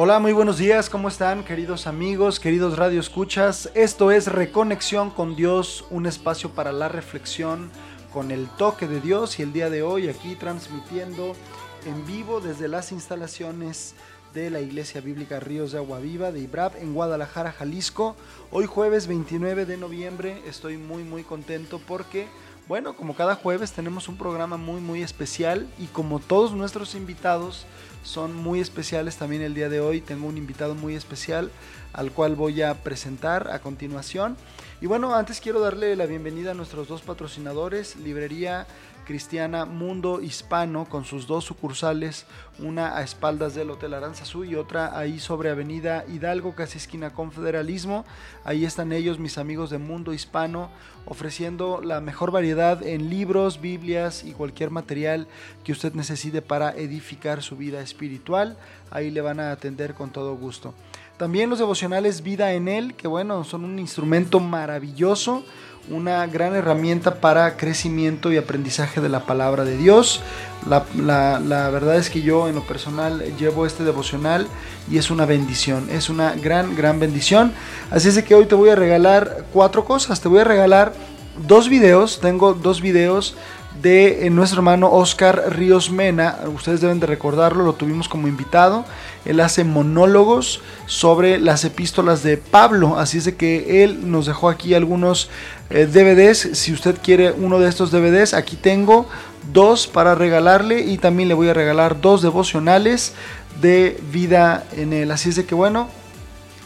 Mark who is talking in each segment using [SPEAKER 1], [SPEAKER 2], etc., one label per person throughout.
[SPEAKER 1] Hola, muy buenos días, ¿cómo están queridos amigos, queridos radio escuchas? Esto es Reconexión con Dios, un espacio para la reflexión con el toque de Dios y el día de hoy aquí transmitiendo en vivo desde las instalaciones de la Iglesia Bíblica Ríos de Agua Viva de Ibrab en Guadalajara, Jalisco. Hoy jueves 29 de noviembre estoy muy muy contento porque bueno, como cada jueves tenemos un programa muy muy especial y como todos nuestros invitados son muy especiales también el día de hoy, tengo un invitado muy especial al cual voy a presentar a continuación. Y bueno, antes quiero darle la bienvenida a nuestros dos patrocinadores, Librería cristiana Mundo Hispano con sus dos sucursales, una a espaldas del Hotel Aranzazú y otra ahí sobre Avenida Hidalgo, casi esquina Confederalismo. Ahí están ellos, mis amigos de Mundo Hispano, ofreciendo la mejor variedad en libros, Biblias y cualquier material que usted necesite para edificar su vida espiritual. Ahí le van a atender con todo gusto. También los devocionales Vida en Él, que bueno, son un instrumento maravilloso una gran herramienta para crecimiento y aprendizaje de la palabra de Dios. La, verdad es que yo en lo personal llevo este devocional y es una bendición, es una gran, gran bendición. Así es que hoy te voy a regalar cuatro cosas, te voy a regalar dos videos, tengo dos videos de eh, nuestro hermano Oscar Ríos Mena. Ustedes deben de recordarlo, lo tuvimos como invitado. Él hace monólogos sobre las epístolas de Pablo. Así es de que él nos dejó aquí algunos eh, DVDs. Si usted quiere uno de estos DVDs, aquí tengo dos para regalarle y también le voy a regalar dos devocionales de vida en él. Así es de que bueno,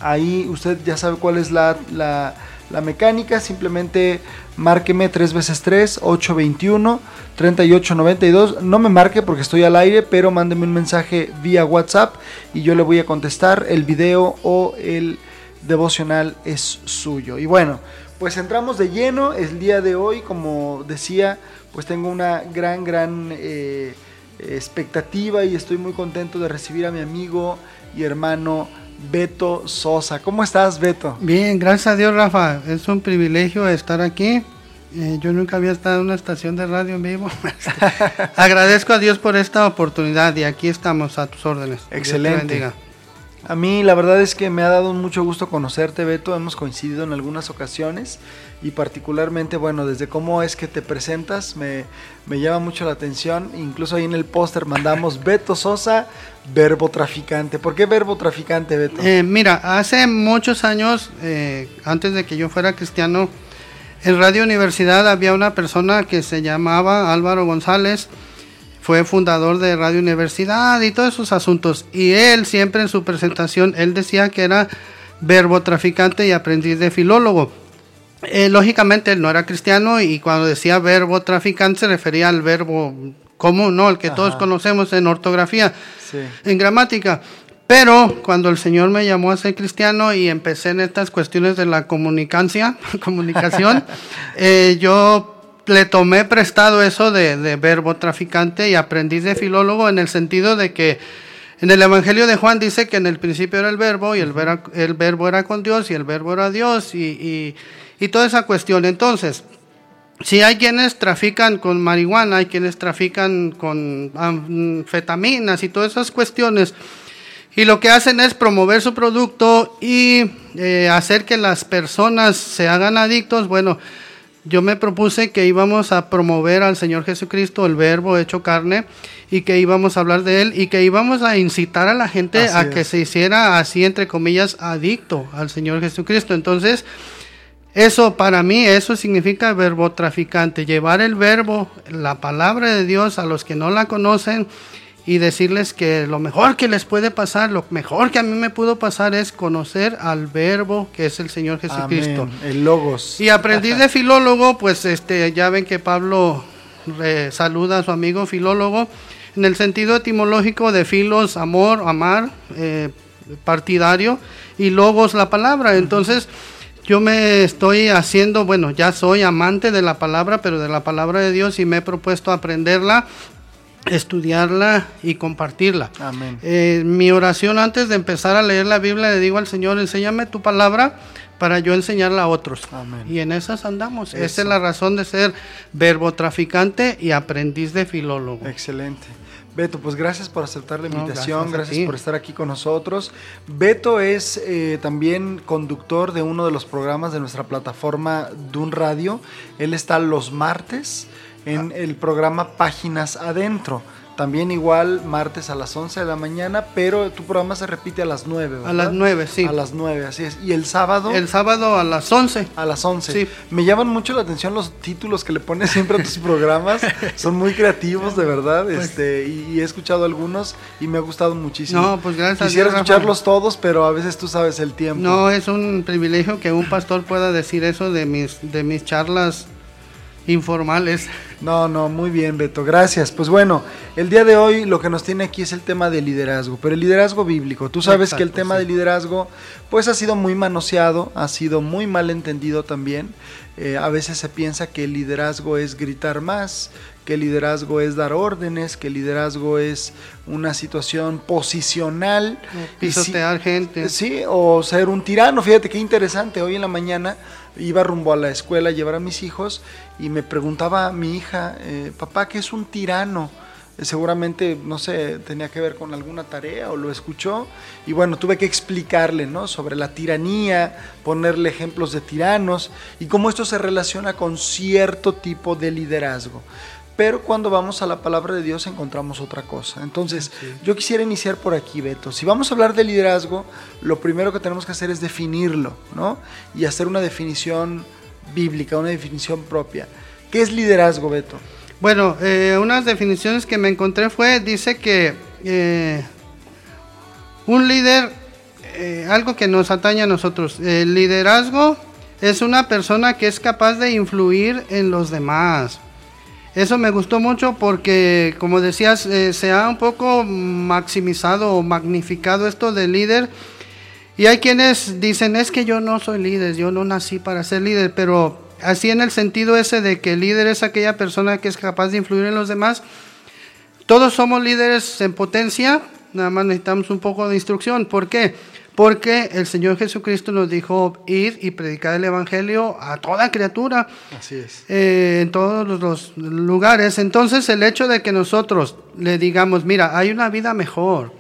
[SPEAKER 1] ahí usted ya sabe cuál es la, la, la mecánica. Simplemente márqueme 3 veces 3, 821 3892. No me marque porque estoy al aire, pero mándeme un mensaje vía WhatsApp y yo le voy a contestar. El video o el devocional es suyo. Y bueno, pues entramos de lleno. El día de hoy, como decía, pues tengo una gran, gran eh, expectativa y estoy muy contento de recibir a mi amigo y hermano Beto Sosa. ¿Cómo estás, Beto?
[SPEAKER 2] Bien, gracias a Dios, Rafa. Es un privilegio estar aquí. Eh, yo nunca había estado en una estación de radio en vivo. Agradezco a Dios por esta oportunidad y aquí estamos a tus órdenes.
[SPEAKER 1] Excelente. A mí la verdad es que me ha dado mucho gusto conocerte, Beto. Hemos coincidido en algunas ocasiones y particularmente, bueno, desde cómo es que te presentas me, llama mucho la atención. Incluso ahí en el póster mandamos Beto Sosa, verbo traficante. ¿Por qué verbo traficante, Beto?
[SPEAKER 2] Eh, mira, hace muchos años, eh, antes de que yo fuera cristiano, en Radio Universidad había una persona que se llamaba Álvaro González fue fundador de Radio Universidad y todos esos asuntos. Y él siempre en su presentación, él decía que era verbo traficante y aprendiz de filólogo. Eh, lógicamente él no era cristiano y cuando decía verbo traficante se refería al verbo común, ¿no? El que todos conocemos en ortografía, en gramática. Pero cuando el Señor me llamó a ser cristiano y empecé en estas cuestiones de la comunicancia, comunicación, eh, yo le tomé prestado eso de, verbo traficante y aprendiz de filólogo en el sentido de que en el Evangelio de Juan dice que en el principio era el verbo y el, el verbo era con Dios y el verbo era Dios y, toda esa cuestión. Entonces, si hay quienes trafican con marihuana, hay quienes trafican con anfetaminas y todas esas cuestiones, y lo que hacen es promover su producto y eh, hacer que las personas se hagan adictos, bueno, yo me propuse que íbamos a promover al Señor Jesucristo, el verbo hecho carne, y que íbamos a hablar de él y que íbamos a incitar a la gente a que se hiciera así, entre comillas, adicto al Señor Jesucristo. Entonces, eso para mí, eso significa verbo traficante, llevar el verbo, la palabra de Dios a los que no la conocen y decirles que lo mejor que les puede pasar, lo mejor que a mí me pudo pasar es conocer al verbo que es el Señor Jesucristo.
[SPEAKER 1] el logos.
[SPEAKER 2] Y aprendí de filólogo, pues este ya ven que Pablo saluda a su amigo filólogo en el sentido etimológico de filos, amor, amar, eh, partidario y logos la palabra. Entonces, yo me estoy haciendo, bueno, ya soy amante de la palabra, pero de la palabra de Dios y me he propuesto aprenderla estudiarla y compartirla.
[SPEAKER 1] Amén.
[SPEAKER 2] Eh, mi oración antes de empezar a leer la Biblia le digo al Señor, enséñame tu palabra para yo enseñarla a otros.
[SPEAKER 1] Amén.
[SPEAKER 2] Y en esas andamos. Esa es la razón de ser verbo traficante y aprendiz de filólogo.
[SPEAKER 1] Excelente. Beto, pues gracias por aceptar la invitación, gracias, por estar aquí con nosotros. Beto es eh, también conductor de uno de los programas de nuestra plataforma Dun Radio. Él está los martes en el programa Páginas Adentro. También igual martes a las 11 de la mañana, pero tu programa se repite a las 9, ¿verdad?
[SPEAKER 2] A las 9, sí.
[SPEAKER 1] A las 9, así es. ¿Y el sábado?
[SPEAKER 2] El sábado a las 11.
[SPEAKER 1] A las 11. Sí. Me llaman mucho la atención los títulos que le pones siempre a tus programas. Son muy creativos, de verdad. Pues este y, he escuchado algunos y me ha gustado muchísimo.
[SPEAKER 2] No, pues gracias.
[SPEAKER 1] Quisiera escucharlos todos, pero a veces tú sabes el tiempo.
[SPEAKER 2] No, es un privilegio que un pastor pueda decir eso de mis, de mis charlas informales.
[SPEAKER 1] No, no, muy bien, Beto, gracias. Pues bueno, el día de hoy lo que nos tiene aquí es el tema del liderazgo, pero el liderazgo bíblico. Tú sabes que el tema del liderazgo, pues ha sido muy manoseado, ha sido muy mal entendido también. Eh, a veces se piensa que el liderazgo es gritar más, que liderazgo es dar órdenes, que liderazgo es una situación posicional.
[SPEAKER 2] pisotear gente.
[SPEAKER 1] Sí, o ser un tirano. Fíjate qué interesante. Hoy en la mañana iba rumbo a la escuela a llevar a mis hijos y me preguntaba mi hija, eh, papá, ¿qué es un tirano? Eh, seguramente, no sé, tenía que ver con alguna tarea o lo escuchó. Y bueno, tuve que explicarle, ¿no? Sobre la tiranía, ponerle ejemplos de tiranos y cómo esto se relaciona con cierto tipo de liderazgo. Pero cuando vamos a la palabra de Dios encontramos otra cosa. Entonces, yo quisiera iniciar por aquí, Beto. Si vamos a hablar de liderazgo, lo primero que tenemos que hacer es definirlo, ¿no? Y hacer una definición bíblica, una definición propia. ¿Qué es liderazgo, Beto?
[SPEAKER 2] Bueno, eh, unas definiciones que me encontré fue, dice que eh, un líder, eh, algo que nos atañe a nosotros, el liderazgo es una persona que es capaz de influir en los demás. Eso me gustó mucho porque, como decías, eh, se ha un poco maximizado o magnificado esto de líder. Y hay quienes dicen, es que yo no soy líder, yo no nací para ser líder, pero así en el sentido ese de que el líder es aquella persona que es capaz de influir en los demás. Todos somos líderes en potencia, nada más necesitamos un poco de instrucción. ¿Por qué? Porque el Señor Jesucristo nos dijo ir y predicar el Evangelio a toda criatura.
[SPEAKER 1] Así es.
[SPEAKER 2] Eh, en todos los lugares. Entonces el hecho de que nosotros le digamos, mira, hay una vida mejor,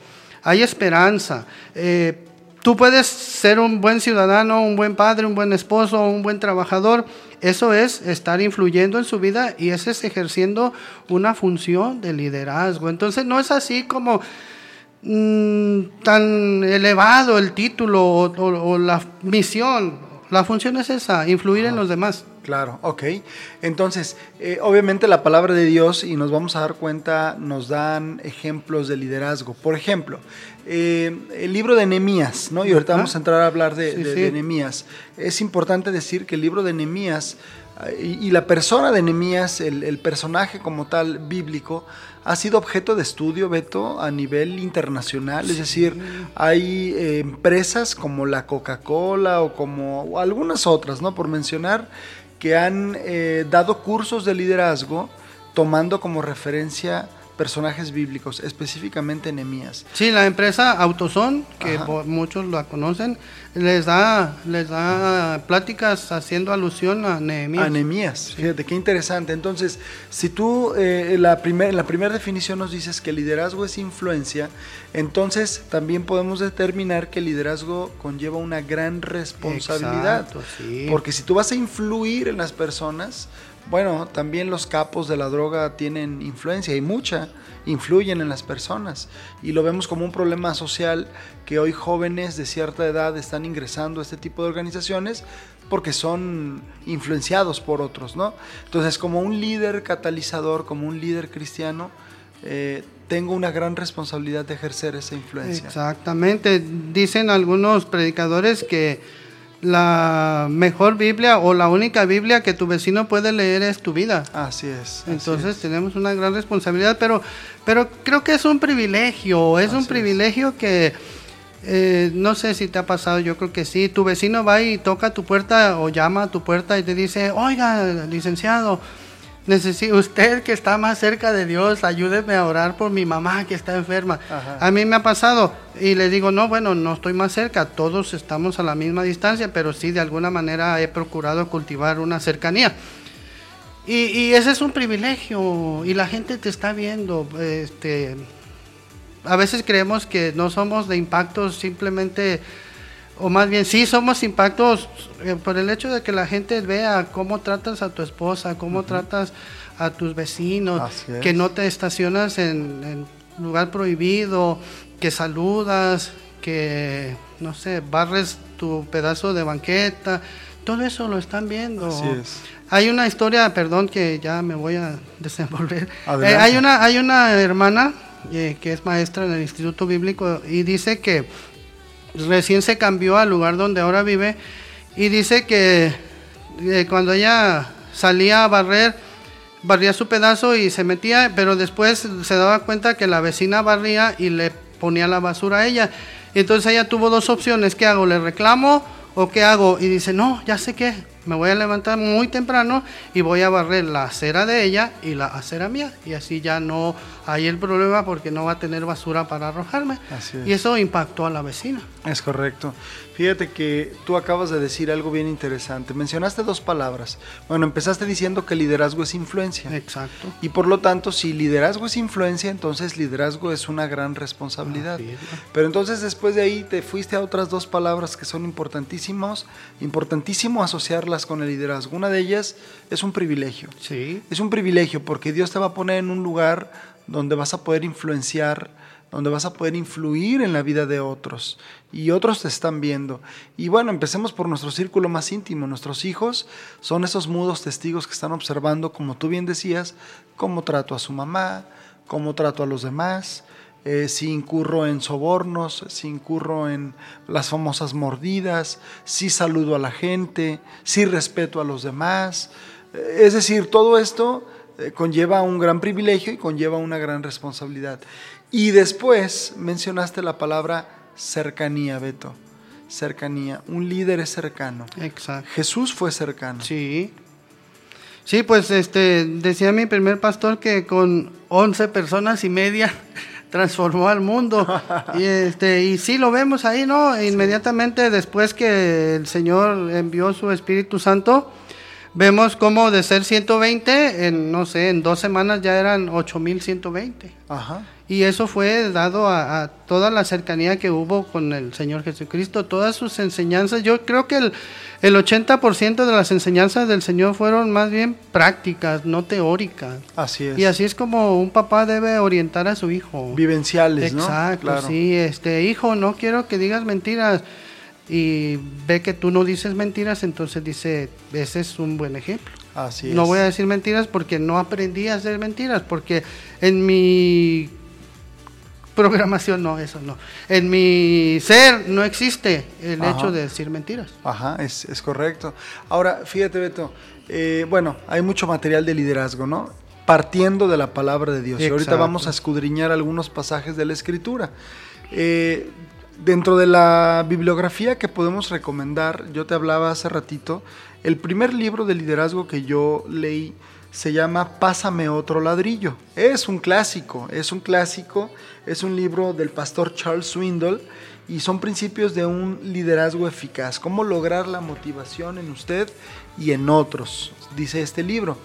[SPEAKER 2] hay esperanza. Eh, tú puedes ser un buen ciudadano, un buen padre, un buen esposo, un buen trabajador. Eso es estar influyendo en su vida y ese es ejerciendo una función de liderazgo. Entonces no es así como Mm, tan elevado el título o, la misión. La función es esa, influir en los demás.
[SPEAKER 1] Claro, ok. Entonces, eh, obviamente la palabra de Dios, y nos vamos a dar cuenta, nos dan ejemplos de liderazgo. Por ejemplo, eh, el libro de Nehemías, ¿no? Y ahorita vamos a entrar a hablar de, de, Es importante decir que el libro de Nehemías eh, y, la persona de Nehemías, el, el personaje como tal bíblico, ha sido objeto de estudio, Beto, a nivel internacional. Es decir, hay eh, empresas como la Coca-Cola o como algunas otras, ¿no? Por mencionar, que han eh, dado cursos de liderazgo tomando como referencia personajes bíblicos, específicamente Nehemías.
[SPEAKER 2] Sí, la empresa Autoson, que muchos la conocen, les da, les da pláticas haciendo alusión a Nehemías.
[SPEAKER 1] A Nehemías, fíjate qué interesante. Entonces, si tú eh, la en la primera definición nos dices que liderazgo es influencia, entonces también podemos determinar que liderazgo conlleva una gran responsabilidad. Porque si tú vas a influir en las personas, bueno, también los capos de la droga tienen influencia y mucha, influyen en las personas. Y lo vemos como un problema social que hoy jóvenes de cierta edad están ingresando a este tipo de organizaciones porque son influenciados por otros, ¿no? Entonces, como un líder catalizador, como un líder cristiano, eh, tengo una gran responsabilidad de ejercer esa influencia.
[SPEAKER 2] Exactamente. Dicen algunos predicadores que la mejor Biblia o la única Biblia que tu vecino puede leer es tu vida.
[SPEAKER 1] Así es.
[SPEAKER 2] Entonces tenemos una gran responsabilidad, pero, pero creo que es un privilegio, es un privilegio que eh, no sé si te ha pasado, yo creo que sí. Tu vecino va y toca tu puerta o llama a tu puerta y te dice, oiga, licenciado, necesito usted que está más cerca de Dios, ayúdeme a orar por mi mamá que está enferma. A mí me ha pasado y le digo, no, bueno, no estoy más cerca, todos estamos a la misma distancia, pero sí de alguna manera he procurado cultivar una cercanía. Y, y, ese es un privilegio y la gente te está viendo. Este, a veces creemos que no somos de impactos simplemente, o más bien sí somos impactos eh, por el hecho de que la gente vea cómo tratas a tu esposa, cómo tratas a tus vecinos, que no te estacionas en, en lugar prohibido, que saludas, que, no sé, barres tu pedazo de banqueta, todo eso lo están viendo.
[SPEAKER 1] Así es.
[SPEAKER 2] Hay una historia, perdón que ya me voy a desenvolver. Eh, hay, una, hay una hermana eh, que es maestra en el Instituto Bíblico y dice que recién se cambió al lugar donde ahora vive y dice que eh, cuando ella salía a barrer, barría su pedazo y se metía, pero después se daba cuenta que la vecina barría y le ponía la basura a ella. Entonces ella tuvo dos opciones, ¿qué hago? ¿Le reclamo o qué hago? Y dice, no, ya sé qué, me voy a levantar muy temprano y voy a barrer la acera de ella y la acera mía. Y así ya no hay el problema porque no va a tener basura para arrojarme. Y eso impactó a la vecina.
[SPEAKER 1] Es correcto. Fíjate que tú acabas de decir algo bien interesante. Mencionaste dos palabras. Bueno, empezaste diciendo que liderazgo es influencia.
[SPEAKER 2] Exacto.
[SPEAKER 1] Y por lo tanto, si liderazgo es influencia, entonces liderazgo es una gran responsabilidad. Pero entonces después de ahí te fuiste a otras dos palabras que son importantísimos, importantísimo asociarlas con el liderazgo. Una de ellas es un privilegio.
[SPEAKER 2] Sí.
[SPEAKER 1] Es un privilegio porque Dios te va a poner en un lugar donde vas a poder influenciar donde vas a poder influir en la vida de otros y otros te están viendo. Y bueno, empecemos por nuestro círculo más íntimo. Nuestros hijos son esos mudos testigos que están observando, como tú bien decías, cómo trato a su mamá, cómo trato a los demás, eh, si incurro en sobornos, si incurro en las famosas mordidas, si saludo a la gente, si respeto a los demás. Es decir, todo esto eh, conlleva un gran privilegio y conlleva una gran responsabilidad. Y después mencionaste la palabra cercanía, Beto. Cercanía. Un líder es cercano.
[SPEAKER 2] Exacto.
[SPEAKER 1] Jesús fue cercano.
[SPEAKER 2] Sí. Sí, pues este decía mi primer pastor que con 11 personas y media transformó al mundo. y este y sí lo vemos ahí, ¿no? Inmediatamente después que el Señor envió su Espíritu Santo, vemos como de ser 120 en no sé, en dos semanas ya eran 8120.
[SPEAKER 1] Ajá.
[SPEAKER 2] Y eso fue dado a, toda la cercanía que hubo con el Señor Jesucristo, todas sus enseñanzas. Yo creo que el, el 80% de las enseñanzas del Señor fueron más bien prácticas, no teóricas.
[SPEAKER 1] Así es.
[SPEAKER 2] Y así es como un papá debe orientar a su hijo.
[SPEAKER 1] Vivenciales, ¿no?
[SPEAKER 2] Exacto, sí. Este, hijo, no quiero que digas mentiras. Y ve que tú no dices mentiras, entonces dice, ese es un buen ejemplo.
[SPEAKER 1] Así es.
[SPEAKER 2] No voy a decir mentiras porque no aprendí a hacer mentiras, porque en mi programación, no, eso no. En mi ser no existe el hecho de decir mentiras.
[SPEAKER 1] Ajá, es, es correcto. Ahora, fíjate, Beto, eh, bueno, hay mucho material de liderazgo, ¿no? Partiendo de la palabra de Dios. Y ahorita vamos a escudriñar algunos pasajes de la Escritura. Eh, dentro de la bibliografía que podemos recomendar, yo te hablaba hace ratito, el primer libro de liderazgo que yo leí se llama Pásame otro ladrillo. Es un clásico, es un clásico, es un libro del pastor Charles Swindoll y son principios de un liderazgo eficaz, cómo lograr la motivación en usted y en otros, dice este libro.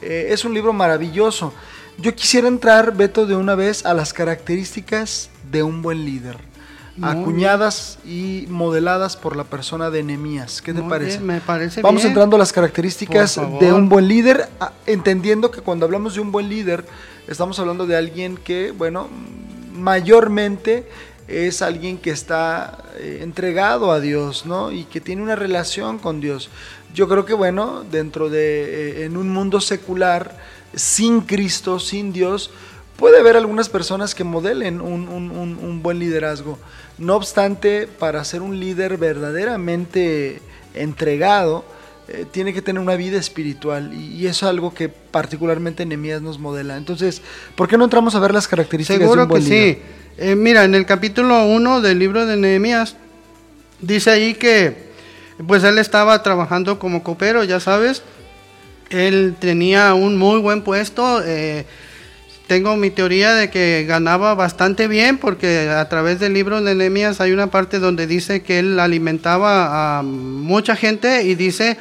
[SPEAKER 1] Eh, es un libro maravilloso. Yo quisiera entrar, Beto, de una vez a las características de un buen líder acuñadas y modeladas por la persona de Nehemías. ¿Qué te parece?
[SPEAKER 2] me parece
[SPEAKER 1] Vamos entrando a las características de un buen líder, entendiendo que cuando hablamos de un buen líder, estamos hablando de alguien que, bueno, mayormente es alguien que está eh, entregado a Dios, ¿no? Y que tiene una relación con Dios. Yo creo que, bueno, dentro de, eh, en un mundo secular, sin Cristo, sin Dios, puede haber algunas personas que modelen un, un buen liderazgo. No obstante, para ser un líder verdaderamente entregado, eh, tiene que tener una vida espiritual y, eso es algo que particularmente Nehemías nos modela. Entonces, ¿por qué no entramos a ver las características
[SPEAKER 2] de
[SPEAKER 1] un buen
[SPEAKER 2] que sí. Eh, mira, en el capítulo 1 del libro de Nehemías dice ahí que pues él estaba trabajando como copero, ya sabes. Él tenía un muy buen puesto. Eh, tengo mi teoría de que ganaba bastante bien porque a través del libro de Nehemías hay una parte donde dice que él alimentaba a mucha gente y dice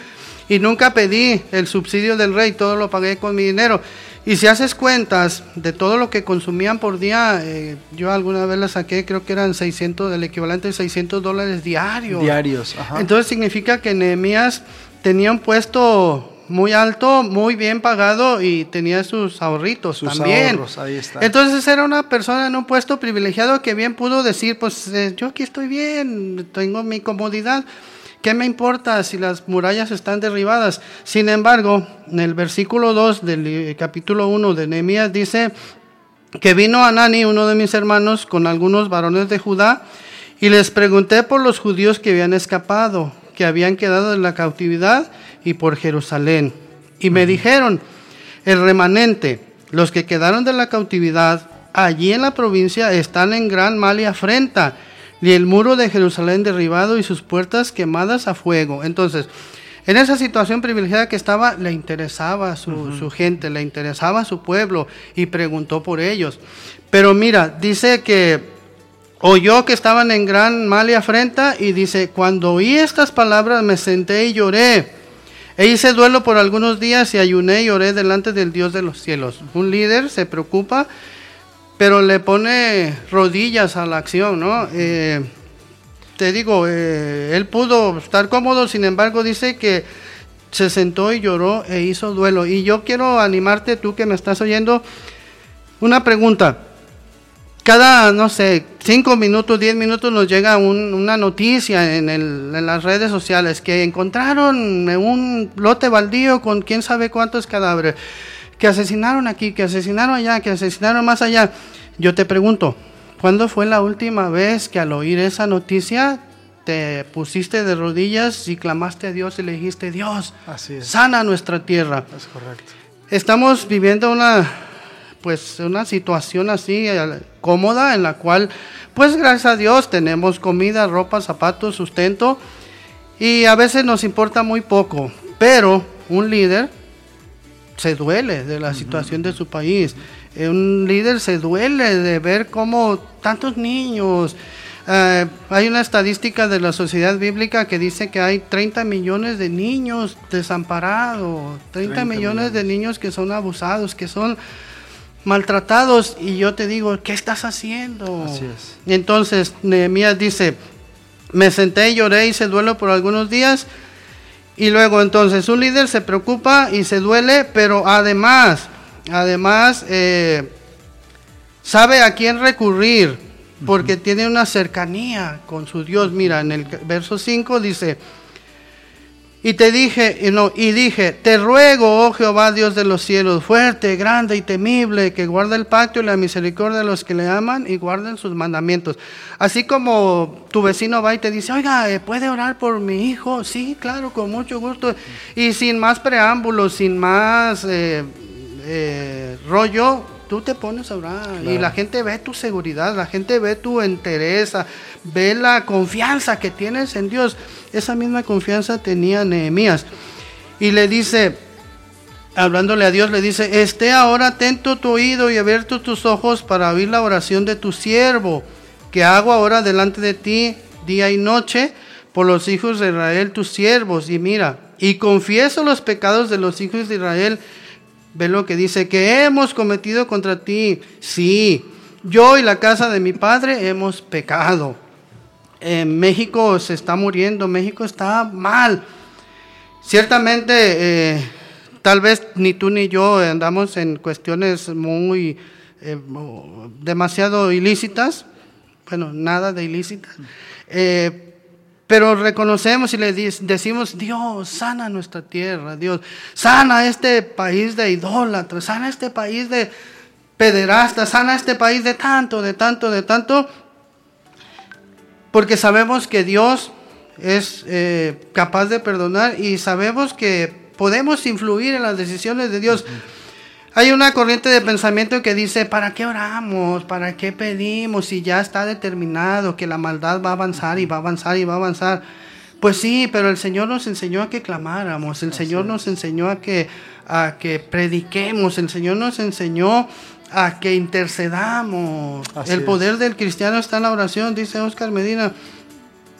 [SPEAKER 2] y nunca pedí el subsidio del rey, todo lo pagué con mi dinero. Y si haces cuentas de todo lo que consumían por día, eh, yo alguna vez la saqué, creo que eran 600, el equivalente de 600 dólares diarios.
[SPEAKER 1] Diarios,
[SPEAKER 2] Entonces significa que Nehemías tenía un puesto muy alto, muy bien pagado y tenía sus ahorritos sus también. Ahorros, ahí está. Entonces era una persona en un puesto privilegiado que bien pudo decir, pues eh, yo aquí estoy bien, tengo mi comodidad. ¿Qué me importa si las murallas están derribadas? Sin embargo, en el versículo 2 del eh, capítulo 1 de Nehemías dice que vino Anani, uno de mis hermanos, con algunos varones de Judá, y les pregunté por los judíos que habían escapado, que habían quedado en la cautividad y por Jerusalén. Y me dijeron, el remanente, los que quedaron de la cautividad, allí en la provincia están en gran mal y afrenta y el muro de Jerusalén derribado y sus puertas quemadas a fuego. Entonces, en esa situación privilegiada que estaba, le interesaba su, su gente, le interesaba su pueblo y preguntó por ellos. Pero mira, dice que oyó que estaban en gran mal y afrenta y dice, cuando oí estas palabras me senté y lloré. E hice duelo por algunos días y ayuné y oré delante del Dios de los cielos. Un líder se preocupa pero le pone rodillas a la acción, ¿no? Eh, te digo, eh, él pudo estar cómodo, sin embargo dice que se sentó y lloró e hizo duelo. Y yo quiero animarte, tú que me estás oyendo, una pregunta. Cada, no sé, cinco minutos, diez minutos nos llega una noticia en, en, las redes sociales que encontraron un lote baldío con quién sabe cuántos cadáveres que asesinaron aquí, que asesinaron allá, que asesinaron más allá. Yo te pregunto, ¿cuándo fue la última vez que al oír esa noticia te pusiste de rodillas y clamaste a Dios y le dijiste, Dios, sana nuestra tierra?
[SPEAKER 1] Es correcto.
[SPEAKER 2] Estamos viviendo una, pues, una situación así eh, cómoda en la cual, pues gracias a Dios tenemos comida, ropa, zapatos, sustento y a veces nos importa muy poco, pero un líder se duele de la situación de su país. Eh, un líder se duele de ver cómo tantos niños... Eh, hay una estadística de la sociedad bíblica que dice que hay 30 millones de niños desamparados, 30, millones, de niños que son abusados, que son maltratados. Y yo te digo, ¿qué estás haciendo?
[SPEAKER 1] Así es.
[SPEAKER 2] entonces Nehemías dice, me senté y lloré y se duelo por algunos días y luego entonces un líder se preocupa y se duele, pero además, además eh, sabe a quién recurrir, porque tiene una cercanía con su Dios. Mira, en el verso 5 dice, y te dije, y, no, y dije, te ruego, oh Jehová, Dios de los cielos, fuerte, grande y temible, que guarde el pacto y la misericordia de los que le aman y guarden sus mandamientos. Así como tu vecino va y te dice, oiga, eh, ¿puede orar por mi hijo? Sí, claro, con mucho gusto. Y sin más preámbulos, sin más eh, eh, rollo, tú te pones a orar y la gente ve tu seguridad, la gente ve tu entereza, ve la confianza que tienes en Dios. Esa misma confianza tenía Nehemías. Y le dice, hablándole a Dios, le dice, esté ahora atento tu oído y abierto tus ojos para oír la oración de tu siervo, que hago ahora delante de ti día y noche por los hijos de Israel, tus siervos. Y mira, y confieso los pecados de los hijos de Israel Ve lo que dice, que hemos cometido contra ti. Sí, yo y la casa de mi padre hemos pecado. México se está muriendo, México está mal. Ciertamente, eh, tal vez ni tú ni yo andamos en cuestiones muy, eh, demasiado ilícitas. Bueno, nada de ilícitas. Pero reconocemos y le decimos, Dios, sana nuestra tierra, Dios, sana este país de idólatras, sana este país de pederastas, sana este país de tanto, de tanto, de tanto, porque sabemos que Dios es eh, capaz de perdonar y sabemos que podemos influir en las decisiones de Dios. Hay una corriente de pensamiento que dice, ¿para qué oramos? ¿Para qué pedimos? Si ya está determinado que la maldad va a avanzar y va a avanzar y va a avanzar. Pues sí, pero el Señor nos enseñó a que clamáramos, el Señor nos enseñó a que, a que prediquemos, el Señor nos enseñó a que intercedamos. el poder del cristiano está en la oración, dice Oscar Medina.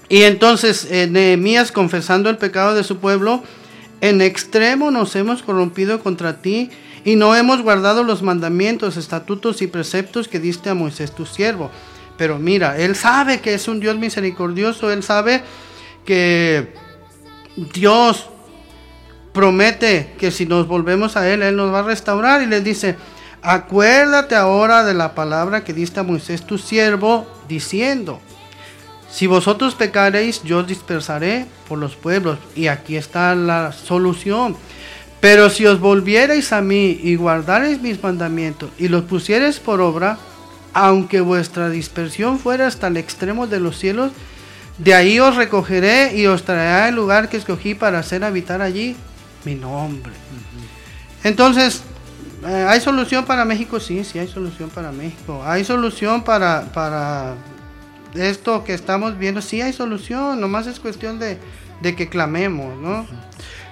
[SPEAKER 2] Y entonces eh, Nehemías, confesando el pecado de su pueblo, En extremo nos hemos corrompido contra ti y no hemos guardado los mandamientos, estatutos y preceptos que diste a Moisés tu siervo. Pero mira, Él sabe que es un Dios misericordioso, Él sabe que Dios promete que si nos volvemos a Él, Él nos va a restaurar y le dice, acuérdate ahora de la palabra que diste a Moisés tu siervo, diciendo, si vosotros pecaréis, yo dispersaré por los pueblos. Y aquí está la solución. Pero si os volvierais a mí y guardareis mis mandamientos y los pusierais por obra, aunque vuestra dispersión fuera hasta el extremo de los cielos, de ahí os recogeré y os traeré al lugar que escogí para hacer habitar allí mi nombre. Entonces, eh, ¿hay solución para México? Sí, sí hay solución para México. ¿Hay solución para, para esto que estamos viendo? Sí hay solución, nomás es cuestión de, que clamemos, ¿no?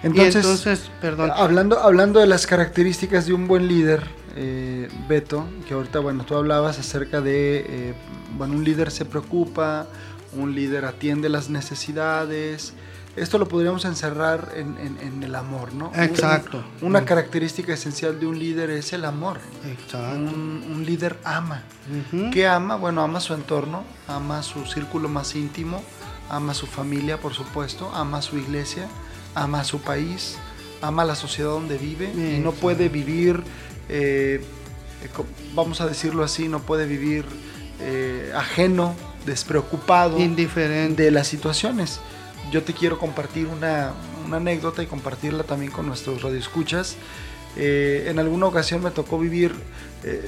[SPEAKER 1] Entonces, perdón. Hablando, hablando de las características de un buen líder, eh, Beto, que ahorita, bueno, tú hablabas acerca de, eh, bueno, un líder se preocupa, un líder atiende las necesidades. Esto lo podríamos encerrar en, el amor, ¿no?
[SPEAKER 2] Exacto.
[SPEAKER 1] una característica esencial de un líder es el amor. Exacto. Un, líder ama. ¿Qué ama? Bueno, ama su entorno, ama su círculo más íntimo, ama su familia, por supuesto, ama su iglesia, ama su país, ama la sociedad donde vive y no puede vivir, eh, vamos a decirlo así, no puede vivir eh, ajeno despreocupado,
[SPEAKER 2] indiferente
[SPEAKER 1] de las situaciones. Yo te quiero compartir una, anécdota y compartirla también con nuestros radioescuchas. Eh, en alguna ocasión me tocó vivir,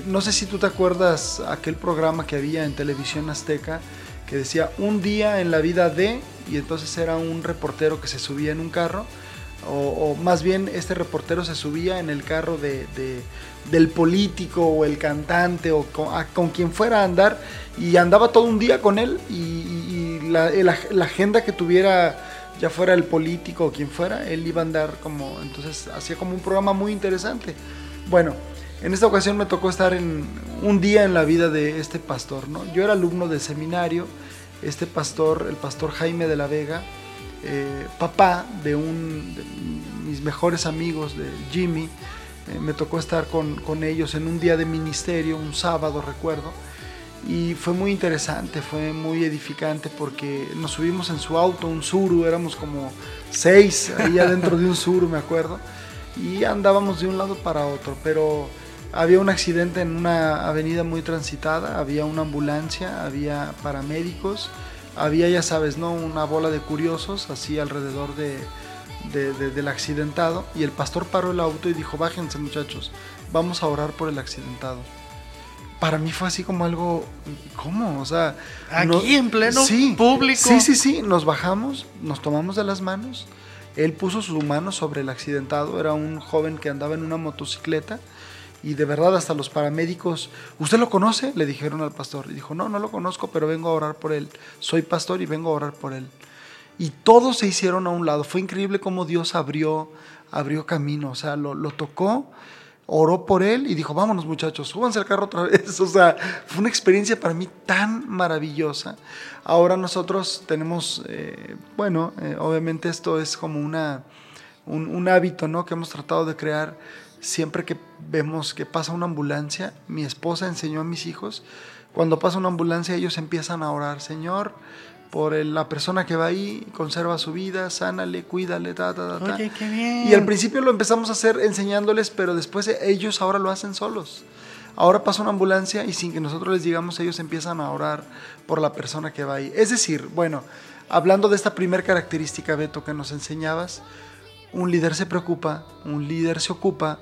[SPEAKER 1] no sé si tú te acuerdas aquel programa que había en televisión azteca que decía un día en la vida de, y entonces era un reportero que se subía en un carro o, más bien este reportero se subía en el carro de, del político o el cantante o con, quien fuera a andar y andaba todo un día con él y, la, agenda que tuviera ya fuera el político o quien fuera, él iba a andar como, entonces hacía como un programa muy interesante. Bueno, en esta ocasión me tocó estar en un día en la vida de este pastor, ¿no? Yo era alumno del seminario, este pastor, el pastor Jaime de la Vega, eh, papá de un de mis mejores amigos, de Jimmy. Eh, me tocó estar con, con, ellos en un día de ministerio, un sábado recuerdo, y fue muy interesante, fue muy edificante porque nos subimos en su auto, un Suru, éramos como seis ahí adentro de un Suru, me acuerdo, y andábamos de un lado para otro, pero había un accidente en una avenida muy transitada, había una ambulancia, había paramédicos, había, ya sabes, ¿no? Una bola de curiosos así alrededor de, del accidentado y el pastor paró el auto y dijo, bájense muchachos, vamos a orar por el accidentado. Para mí fue así como algo, ¿cómo? O sea,
[SPEAKER 2] aquí en pleno público.
[SPEAKER 1] Sí, sí, sí, nos bajamos, nos tomamos de las manos, él puso su mano sobre el accidentado, era un joven que andaba en una motocicleta y de verdad hasta los paramédicos, ¿usted lo conoce? Le dijeron al pastor. Y dijo, no, no lo conozco, pero vengo a orar por él. Soy pastor y vengo a orar por él. Y todos se hicieron a un lado. Fue increíble cómo Dios abrió, abrió camino. O sea, lo, tocó, oró por él y dijo, vámonos muchachos, súbanse al carro otra vez. O sea, fue una experiencia para mí tan maravillosa. Ahora nosotros tenemos, eh, bueno, eh, obviamente esto es como una, un, un hábito ¿no? que hemos tratado de crear siempre que vemos que pasa una ambulancia, mi esposa enseñó a mis hijos, cuando pasa una ambulancia ellos empiezan a orar, Señor, por la persona que va ahí, conserva su vida, sánale, cuídale, ta, ta, ta.
[SPEAKER 2] Oye, qué bien.
[SPEAKER 1] Y al principio lo empezamos a hacer enseñándoles, pero después ellos ahora lo hacen solos. Ahora pasa una ambulancia y sin que nosotros les digamos, ellos empiezan a orar por la persona que va ahí. Es decir, bueno, hablando de esta primera característica, Beto, que nos enseñabas, un líder se preocupa, un líder se ocupa,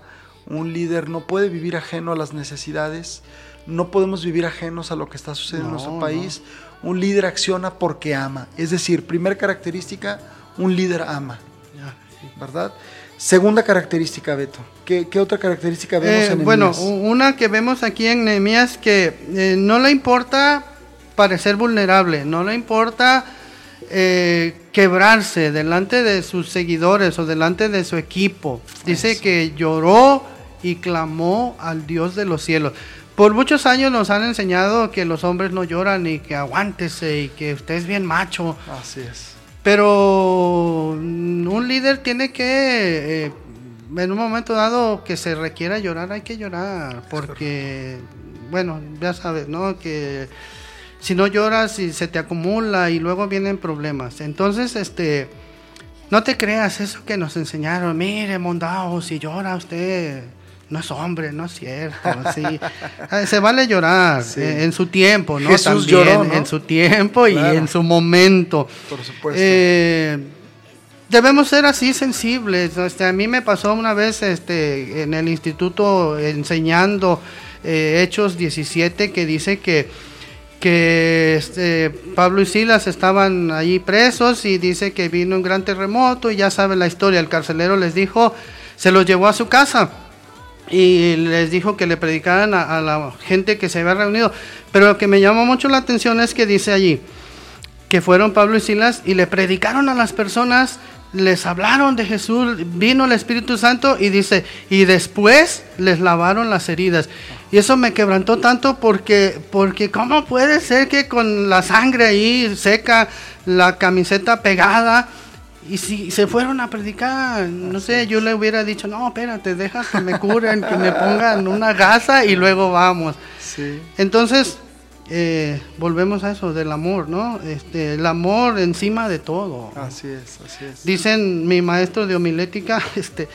[SPEAKER 1] un líder no puede vivir ajeno a las necesidades, no podemos vivir ajenos a lo que está sucediendo en nuestro país. Un líder acciona porque ama. Es decir, primera característica, un líder ama. ¿Verdad? Segunda característica, Beto. ¿Qué, otra característica vemos
[SPEAKER 2] eh,
[SPEAKER 1] en
[SPEAKER 2] Bueno, una que vemos aquí en Nehemías que eh, no le importa parecer vulnerable, no le importa eh, quebrarse delante de sus seguidores o delante de su equipo. Dice que lloró y clamó al Dios de los cielos. Por muchos años nos han enseñado que los hombres no lloran y que aguántese y que usted es bien macho.
[SPEAKER 1] Así es.
[SPEAKER 2] Pero un líder tiene que, eh, en un momento dado que se requiera llorar, hay que llorar, porque, bueno, ya sabes, ¿no? Que si no lloras y se te acumula y luego vienen problemas. Entonces, este, no te creas eso que nos enseñaron, mire, mondao, si llora usted no es hombre, no es cierto. Ah, se vale llorar eh, en su tiempo, ¿no?
[SPEAKER 1] Jesús lloró,
[SPEAKER 2] En su tiempo y en su momento.
[SPEAKER 1] Por supuesto.
[SPEAKER 2] Eh, debemos ser así sensibles. Este, a mí me pasó una vez este, en el instituto enseñando eh, Hechos 17 que dice que que este, Pablo y Silas estaban allí presos y dice que vino un gran terremoto y ya saben la historia, el carcelero les dijo, se los llevó a su casa y les dijo que le predicaran a, la gente que se había reunido. Pero lo que me llamó mucho la atención es que dice allí que fueron Pablo y Silas y le predicaron a las personas, les hablaron de Jesús, vino el Espíritu Santo y dice, y después les lavaron las heridas. Y eso me quebrantó tanto porque, porque ¿cómo puede ser que con la sangre ahí seca, la camiseta pegada, y si se fueron a predicar, no sé, yo le hubiera dicho, no, espérate, deja que me curen, que me pongan una gasa y luego vamos. Sí. Entonces, eh, volvemos a eso del amor, ¿no? Este, el amor encima de todo.
[SPEAKER 1] Así es, así es.
[SPEAKER 2] Dicen mi maestro de homilética, este,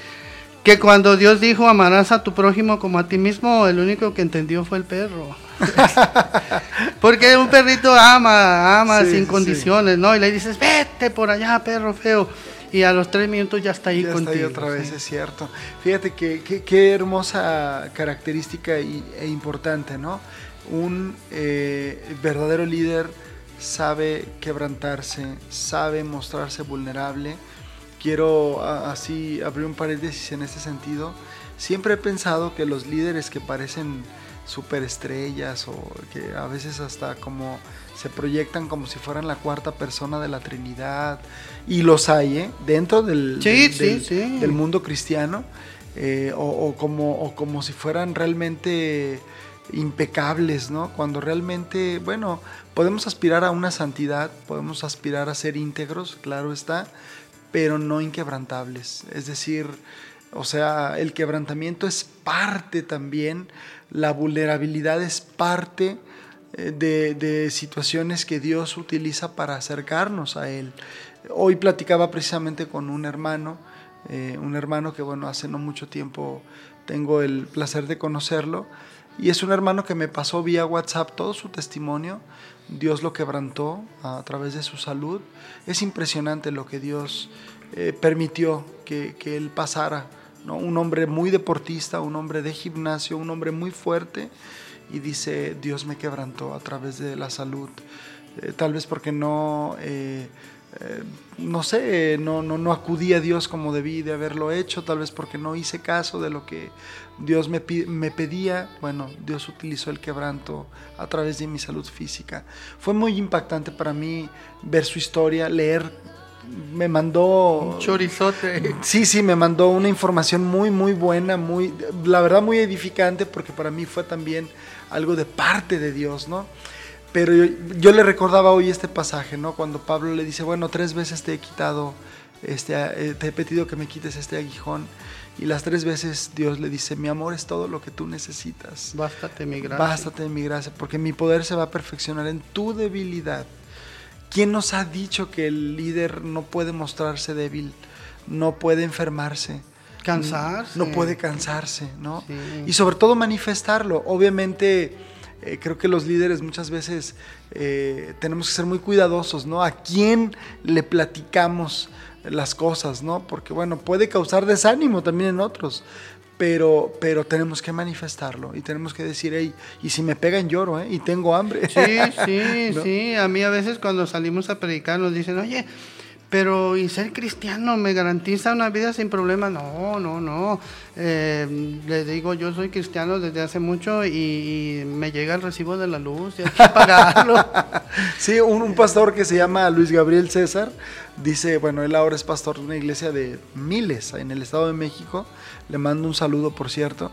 [SPEAKER 2] que cuando Dios dijo amarás a tu prójimo como a ti mismo, el único que entendió fue el perro. Porque un perrito ama, ama sin condiciones, ¿no? Y le dices, vete por allá, perro feo. Y a los tres minutos ya está ahí
[SPEAKER 1] ya
[SPEAKER 2] contigo.
[SPEAKER 1] Está ahí otra vez, es cierto. Fíjate que, qué hermosa característica y, e importante, ¿no? Un eh, verdadero líder sabe quebrantarse, sabe mostrarse vulnerable quiero así abrir un paréntesis en este sentido. Siempre he pensado que los líderes que parecen superestrellas o que a veces hasta como se proyectan como si fueran la cuarta persona de la Trinidad y los hay ¿eh? dentro del, del, mundo cristiano eh, o, como, o como si fueran realmente impecables, ¿no? Cuando realmente, bueno, podemos aspirar a una santidad, podemos aspirar a ser íntegros, claro está, pero no inquebrantables. Es decir, o sea, el quebrantamiento es parte también, la vulnerabilidad es parte eh, de, situaciones que Dios utiliza para acercarnos a Él. Hoy platicaba precisamente con un hermano, eh, un hermano que bueno, hace no mucho tiempo tengo el placer de conocerlo, y es un hermano que me pasó vía WhatsApp todo su testimonio. Dios lo quebrantó a través de su salud. Es impresionante lo que Dios eh, permitió que, él pasara. Un hombre muy deportista, un hombre de gimnasio, un hombre muy fuerte. Y dice, Dios me quebrantó a través de la salud. Eh, tal vez porque no... Eh, no sé, no, no, no, acudí a Dios como debí de haberlo hecho, tal vez porque no hice caso de lo que Dios me, me, pedía. Bueno, Dios utilizó el quebranto a través de mi salud física. Fue muy impactante para mí ver su historia, leer. Me mandó.
[SPEAKER 2] Un chorizote.
[SPEAKER 1] Sí, sí, me mandó una información muy, muy buena, muy, la verdad, muy edificante, porque para mí fue también algo de parte de Dios, ¿no? Pero yo, le recordaba hoy este pasaje, ¿no? Cuando Pablo le dice, bueno, tres veces te he quitado, este, eh, te he pedido que me quites este aguijón. Y las tres veces Dios le dice, mi amor es todo lo que tú necesitas.
[SPEAKER 2] Bástate mi gracia.
[SPEAKER 1] Bástate mi gracia, porque mi poder se va a perfeccionar en tu debilidad. ¿Quién nos ha dicho que el líder no puede mostrarse débil, no puede enfermarse?
[SPEAKER 2] Cansarse.
[SPEAKER 1] No puede cansarse, ¿no? Y sobre todo manifestarlo. Obviamente eh, creo que los líderes muchas veces eh, tenemos que ser muy cuidadosos, ¿no? A quién le platicamos las cosas, ¿no? Porque, bueno, puede causar desánimo también en otros, pero, pero tenemos que manifestarlo y tenemos que decir, hey, y si me pegan lloro, ¿eh? Y tengo hambre.
[SPEAKER 2] Sí, sí, sí. A mí a veces cuando salimos a predicar nos dicen, oye, pero ¿y ser cristiano me garantiza una vida sin problemas? No, no, no. Eh, le digo, yo soy cristiano desde hace mucho y, me llega el recibo de la luz y hay que pagarlo.
[SPEAKER 1] sí, un, pastor que se llama Luis Gabriel César dice, bueno, él ahora es pastor de una iglesia de miles en el Estado de México. Le mando un saludo, por cierto.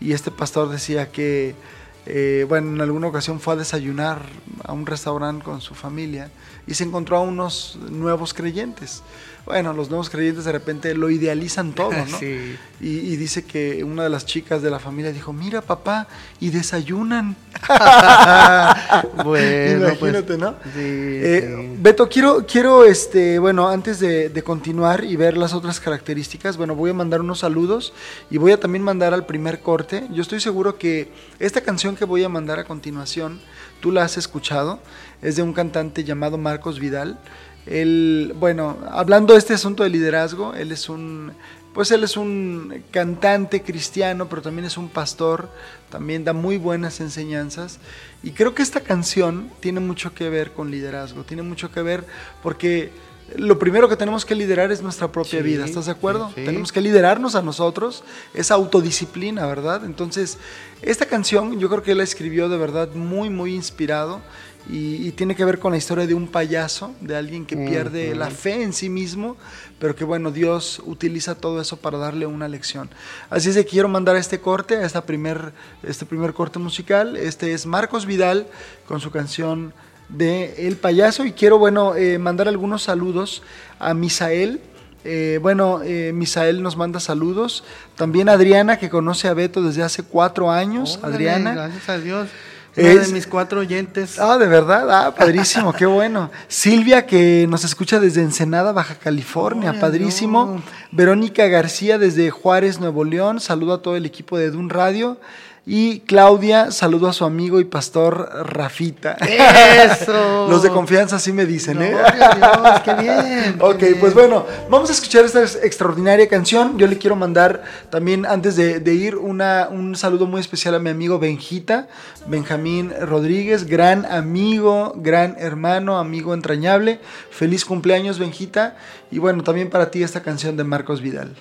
[SPEAKER 1] Y este pastor decía que eh, bueno, en alguna ocasión fue a desayunar a un restaurante con su familia y se encontró a unos nuevos creyentes bueno, los nuevos creyentes de repente lo idealizan todo, ¿no? Sí. Y, dice que una de las chicas de la familia dijo, mira papá, y desayunan. bueno, Imagínate, pues, ¿no? Eh, Beto, quiero, quiero, este, bueno, antes de, de, continuar y ver las otras características, bueno, voy a mandar unos saludos y voy a también mandar al primer corte. Yo estoy seguro que esta canción que voy a mandar a continuación, tú la has escuchado, es de un cantante llamado Marcos Vidal. Él, bueno, hablando de este asunto de liderazgo, él es un, pues él es un cantante cristiano, pero también es un pastor, también da muy buenas enseñanzas. Y creo que esta canción tiene mucho que ver con liderazgo, tiene mucho que ver porque lo primero que tenemos que liderar es nuestra propia vida, ¿estás de acuerdo? Tenemos que liderarnos a nosotros, es autodisciplina, ¿verdad? Entonces, esta canción yo creo que él la escribió de verdad muy, muy inspirado y, tiene que ver con la historia de un payaso, de alguien que pierde la fe en sí mismo, pero que bueno, Dios utiliza todo eso para darle una lección. Así es que quiero mandar este corte, esta primer, este primer corte musical. Este es Marcos Vidal con su canción de El payaso y quiero bueno eh, mandar algunos saludos a Misael. Eh, bueno, eh, Misael nos manda saludos. También Adriana, que conoce a Beto desde hace cuatro años. Adriana.
[SPEAKER 2] Gracias a Dios. Es de mis cuatro oyentes.
[SPEAKER 1] Ah, de verdad, ah, padrísimo, qué bueno. Silvia, que nos escucha desde Ensenada, Baja California, padrísimo. Verónica García, desde Juárez, Nuevo León, saludo a todo el equipo de Dun Radio. Y Claudia, saludo a su amigo y pastor Rafita.
[SPEAKER 2] Eso.
[SPEAKER 1] Los de confianza sí me dicen, ¿eh?
[SPEAKER 2] Dios, qué bien.
[SPEAKER 1] ok, pues bueno, vamos a escuchar esta extraordinaria canción. Yo le quiero mandar también, antes de, ir, una, un saludo muy especial a mi amigo Benjita, Benjamín Rodríguez, gran amigo, gran hermano, amigo entrañable. Feliz cumpleaños, Benjita. Y bueno, también para ti esta canción de Marcos Vidal.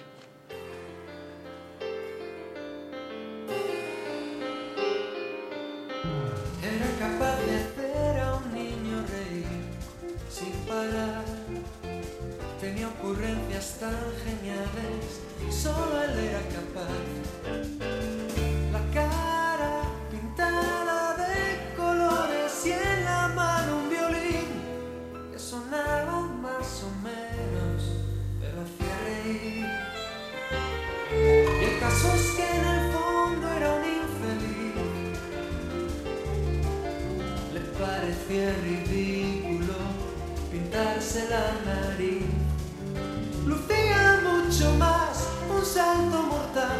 [SPEAKER 3] qué ridículo pintarse la nariz. Lucía mucho más un salto mortal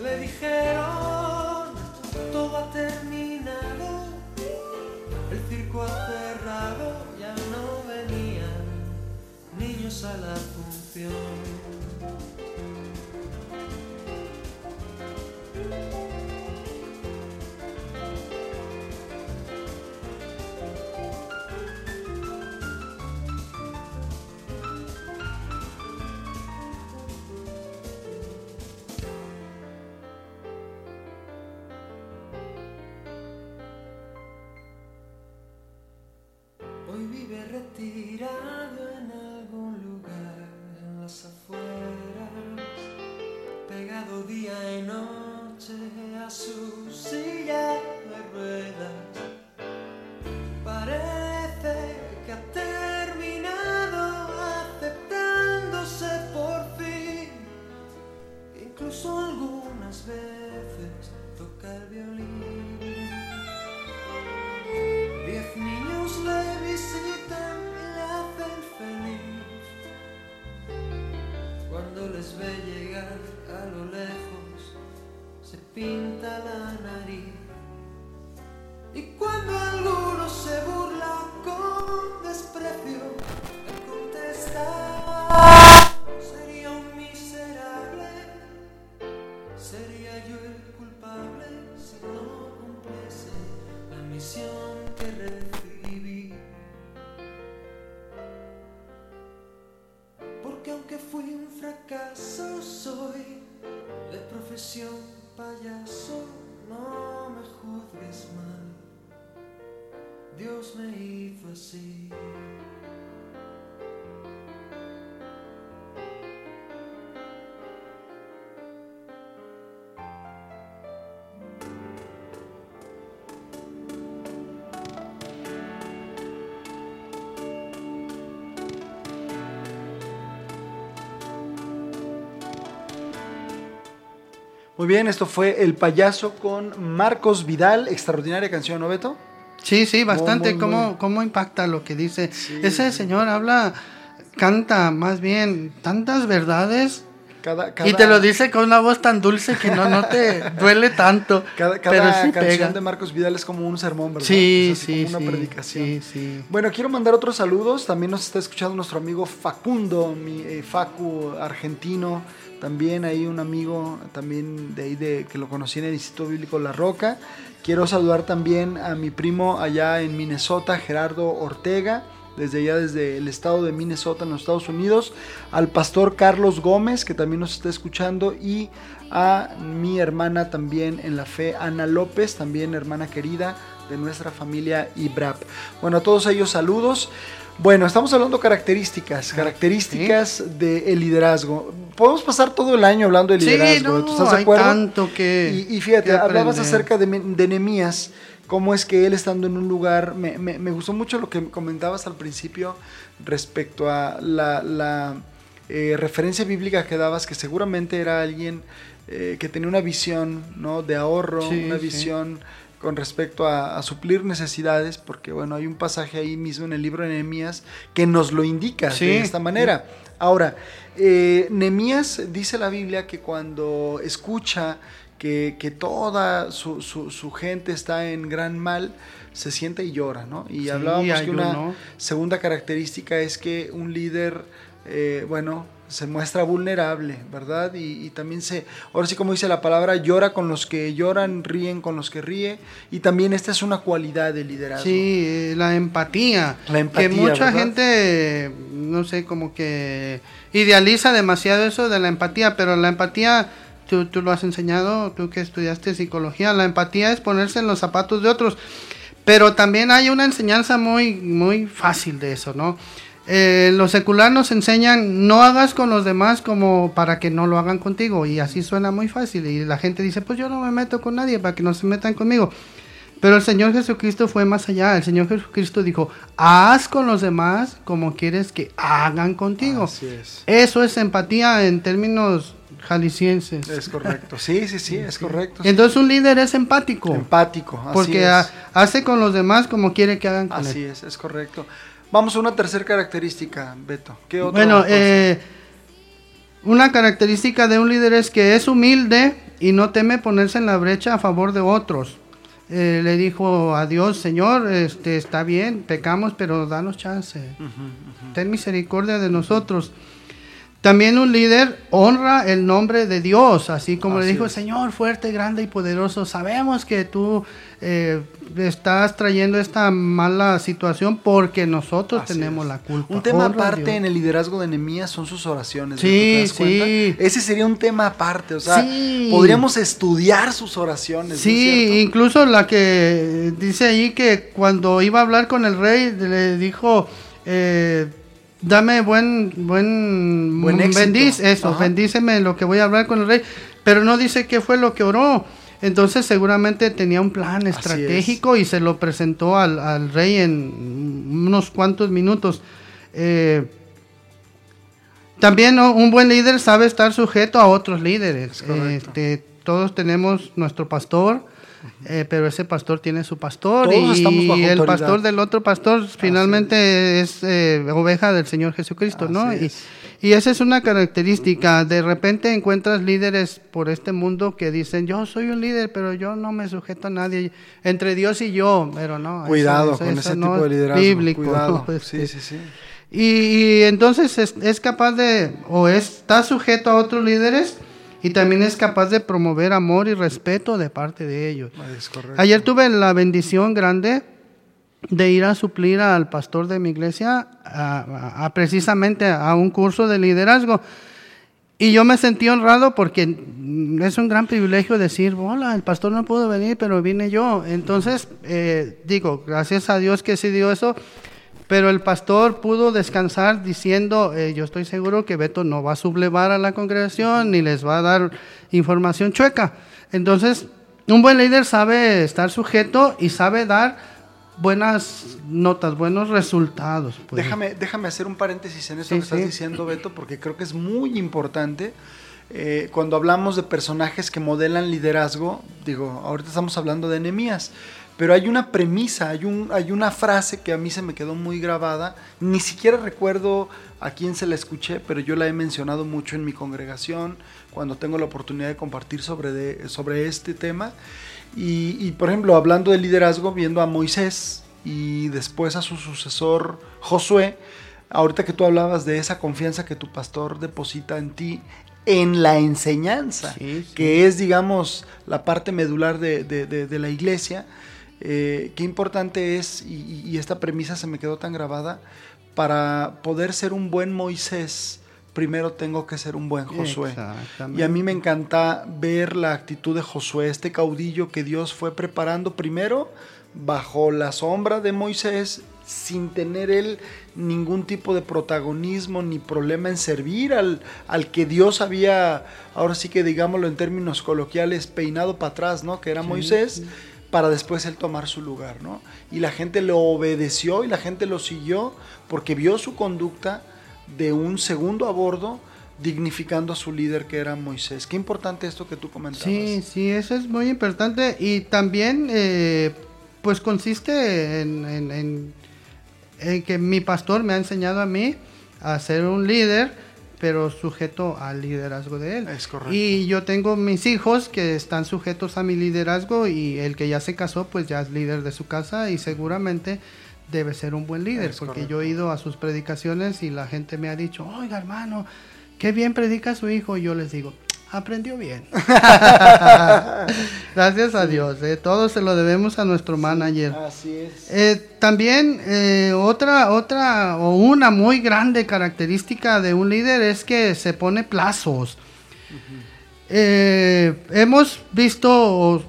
[SPEAKER 3] le dijeron, todo ha terminado, el circo ha cerrado, ya no venían niños a la función.
[SPEAKER 1] Muy bien, esto fue El Payaso con Marcos Vidal, extraordinaria canción, ¿no, Beto?
[SPEAKER 2] Sí, sí, bastante.
[SPEAKER 1] muy,
[SPEAKER 2] ¿Cómo,
[SPEAKER 1] muy.
[SPEAKER 2] ¿Cómo impacta lo que dice?
[SPEAKER 1] Sí,
[SPEAKER 2] Ese
[SPEAKER 1] sí.
[SPEAKER 2] señor habla, canta más bien tantas verdades
[SPEAKER 1] Cada,
[SPEAKER 2] y te lo dice con una voz tan dulce que no, no te duele tanto.
[SPEAKER 1] Cada,
[SPEAKER 2] pero
[SPEAKER 1] cada
[SPEAKER 2] sí
[SPEAKER 1] canción
[SPEAKER 2] pega.
[SPEAKER 1] de Marcos Vidal es como un sermón, ¿verdad?
[SPEAKER 2] Sí,
[SPEAKER 1] Es
[SPEAKER 2] sí,
[SPEAKER 1] como una
[SPEAKER 2] sí,
[SPEAKER 1] predicación.
[SPEAKER 2] sí, sí.
[SPEAKER 1] Bueno, quiero mandar otros saludos. También nos está escuchando nuestro amigo Facundo, mi eh, Facu argentino. También hay un amigo también de ahí de, que lo conocí en el Instituto Bíblico La Roca. Quiero saludar también a mi primo allá en Minnesota, Gerardo Ortega, desde allá, desde el estado de Minnesota en los Estados Unidos. Al pastor Carlos Gómez, que también nos está escuchando. Y a mi hermana también en la fe, Ana López, también hermana querida de nuestra familia IBRAP. Bueno, a todos ellos saludos. Bueno, estamos hablando características, características del liderazgo. Podemos pasar todo el año hablando de liderazgo.
[SPEAKER 2] Sí, no,
[SPEAKER 1] ¿tú ¿Estás de
[SPEAKER 2] hay
[SPEAKER 1] acuerdo?
[SPEAKER 2] tanto que
[SPEAKER 1] Y, y fíjate, hablabas acerca de, de Nehemías, cómo es que él estando en un lugar, me, me- me gustó mucho lo que comentabas al principio respecto a la, la, eh, referencia bíblica que dabas, que seguramente era alguien eh, que tenía una visión ¿no? de ahorro,
[SPEAKER 2] Sí,
[SPEAKER 1] una
[SPEAKER 2] sí.
[SPEAKER 1] visión con respecto a, a suplir necesidades, porque bueno, hay un pasaje ahí mismo en el libro de Nehemías que nos lo indica
[SPEAKER 2] Sí,
[SPEAKER 1] de esta manera. Ahora, eh, Nehemías dice la Biblia que cuando escucha que, que toda su, su- su gente está en gran mal, se sienta y llora, ¿no? Y
[SPEAKER 2] Sí,
[SPEAKER 1] hablábamos que una segunda característica es que un líder, eh, bueno, se muestra vulnerable, ¿verdad? Y, y también se, ahora sí como dice la palabra, llora con los que lloran, ríen con los que ríe, y también esta es una cualidad del liderazgo.
[SPEAKER 2] Sí, eh, la empatía.
[SPEAKER 1] La empatía,
[SPEAKER 2] Que mucha
[SPEAKER 1] ¿verdad?
[SPEAKER 2] gente, no sé, como que idealiza demasiado eso de la empatía, pero la empatía, tú, tú lo has enseñado, tú que estudiaste psicología, la empatía es ponerse en los zapatos de otros. Pero también hay una enseñanza muy, muy fácil de eso, ¿no? Eh, los seculares nos enseñan no hagas con los demás como para que no lo hagan contigo y así suena muy fácil y la gente dice pues yo no me meto con nadie para que no se metan conmigo pero el Señor Jesucristo fue más allá. El Señor Jesucristo dijo, haz con los demás como quieres que hagan contigo.
[SPEAKER 1] Así es.
[SPEAKER 2] Eso es empatía en términos jaliscienses.
[SPEAKER 1] Es correcto. Sí, sí, sí, es correcto.
[SPEAKER 2] Entonces un líder es empático.
[SPEAKER 1] Empático, así
[SPEAKER 2] porque
[SPEAKER 1] es.
[SPEAKER 2] hace con los demás como quiere que hagan con
[SPEAKER 1] Así
[SPEAKER 2] él.
[SPEAKER 1] es, es correcto. Vamos a una tercera característica, Beto. ¿Qué otra
[SPEAKER 2] Bueno, eh, una característica de un líder es que es humilde y no teme ponerse en la brecha a favor de otros. eh, le dijo a Dios, Señor, este, está bien, pecamos, pero danos chance. Ten misericordia de nosotros. También un líder honra el nombre de Dios, así como le dijo,
[SPEAKER 1] es.
[SPEAKER 2] Señor, fuerte, grande y poderoso, sabemos que tú eh, estás trayendo esta mala situación porque nosotros
[SPEAKER 1] Así
[SPEAKER 2] tenemos
[SPEAKER 1] es.
[SPEAKER 2] la culpa.
[SPEAKER 1] Un tema
[SPEAKER 2] Honra
[SPEAKER 1] aparte en el liderazgo de Nehemías son sus oraciones.
[SPEAKER 2] Sí, sí.
[SPEAKER 1] Ese sería un tema aparte. O sea,
[SPEAKER 2] Sí.
[SPEAKER 1] podríamos estudiar sus oraciones. ¿no es
[SPEAKER 2] Sí, incluso la que dice ahí que cuando iba a hablar con el rey le dijo, eh, dame buen, buen,
[SPEAKER 1] Buen éxito.
[SPEAKER 2] bendiz, eso,
[SPEAKER 1] Ajá.
[SPEAKER 2] bendíceme lo que voy a hablar con el rey, pero no dice qué fue lo que oró. Entonces seguramente tenía un plan estratégico y se lo presentó al, al rey en unos cuantos minutos. Eh, también un buen líder sabe estar sujeto a otros líderes. Este, todos tenemos nuestro pastor, eh, pero ese pastor tiene su pastor
[SPEAKER 1] Todos
[SPEAKER 2] y el pastor del otro pastor finalmente es, eh, oveja del Señor Jesucristo, ¿no?
[SPEAKER 1] Así
[SPEAKER 2] Y,
[SPEAKER 1] es.
[SPEAKER 2] y esa es una característica. De repente encuentras líderes por este mundo que dicen, yo soy un líder, pero yo no me sujeto a nadie. Entre Dios y yo, pero no.
[SPEAKER 1] Cuidado
[SPEAKER 2] eso-
[SPEAKER 1] con
[SPEAKER 2] eso
[SPEAKER 1] ese
[SPEAKER 2] no
[SPEAKER 1] tipo de
[SPEAKER 2] es
[SPEAKER 1] liderazgo.
[SPEAKER 2] Bíblico,
[SPEAKER 1] Cuidado.
[SPEAKER 2] ¿no?
[SPEAKER 1] Sí,
[SPEAKER 2] Este,
[SPEAKER 1] sí, sí.
[SPEAKER 2] y, y entonces es, es capaz de, o está sujeto a otros líderes y también es capaz de promover amor y respeto de parte de ellos. Ayer tuve la bendición grande de ir a suplir al pastor de mi iglesia a, a- a precisamente a un curso de liderazgo. Y yo me sentí honrado porque es un gran privilegio decir, hola, el pastor no pudo venir, pero vine yo. Entonces, eh, digo, gracias a Dios que se dio eso, pero el pastor pudo descansar diciendo, eh, yo estoy seguro que Beto no va a sublevar a la congregación ni les va a dar información chueca. Entonces, un buen líder sabe estar sujeto y sabe dar buenas notas, buenos resultados. pues.
[SPEAKER 1] Déjame, déjame hacer un paréntesis en esto
[SPEAKER 2] Sí,
[SPEAKER 1] que estás
[SPEAKER 2] sí.
[SPEAKER 1] diciendo, Beto, porque creo que es muy importante. Eh, cuando hablamos de personajes que modelan liderazgo, digo, ahorita estamos hablando de Nehemías, pero hay una premisa, hay, un, hay una frase que a mí se me quedó muy grabada, ni siquiera recuerdo a quién se la escuché, pero yo la he mencionado mucho en mi congregación, cuando tengo la oportunidad de compartir sobre, de- sobre este tema. Y, y, por ejemplo, hablando de liderazgo, viendo a Moisés y después a su sucesor Josué, ahorita que tú hablabas de esa confianza que tu pastor deposita en ti, en la enseñanza,
[SPEAKER 2] Sí, sí.
[SPEAKER 1] que es, digamos, la parte medular de, de- de- de la iglesia, eh, qué importante es, y, esta premisa se me quedó tan grabada, para poder ser un buen Moisés, primero tengo que ser un buen Josué. Y a mí me encanta ver la actitud de Josué, este caudillo que Dios fue preparando primero bajo la sombra de Moisés, sin tener él ningún tipo de protagonismo ni problema en servir al, al que Dios había, ahora sí que digámoslo en términos coloquiales, peinado para atrás, ¿no? Que era Moisés, para después él tomar su lugar, ¿no? Y la gente lo obedeció y la gente lo siguió porque vio su conducta de un segundo a bordo dignificando a su líder que era Moisés. Qué importante esto que tú comentabas.
[SPEAKER 2] Sí, sí, eso es muy importante. Y también, eh, pues consiste en, en- que mi pastor me ha enseñado a mí a ser un líder, pero sujeto al liderazgo de él.
[SPEAKER 1] Es correcto.
[SPEAKER 2] Y yo tengo mis hijos que están sujetos a mi liderazgo y el que ya se casó, pues ya es líder de su casa y seguramente debe ser un buen líder,
[SPEAKER 1] Es
[SPEAKER 2] porque
[SPEAKER 1] correcto.
[SPEAKER 2] yo he ido a sus predicaciones y la gente me ha dicho, oiga hermano, qué bien predica su hijo. Y yo les digo, aprendió bien. Gracias a Dios, eh, todo se lo debemos a nuestro manager.
[SPEAKER 1] Así es.
[SPEAKER 2] Eh, también eh, otra, otra o una muy grande característica de un líder es que se pone plazos. Eh, hemos visto,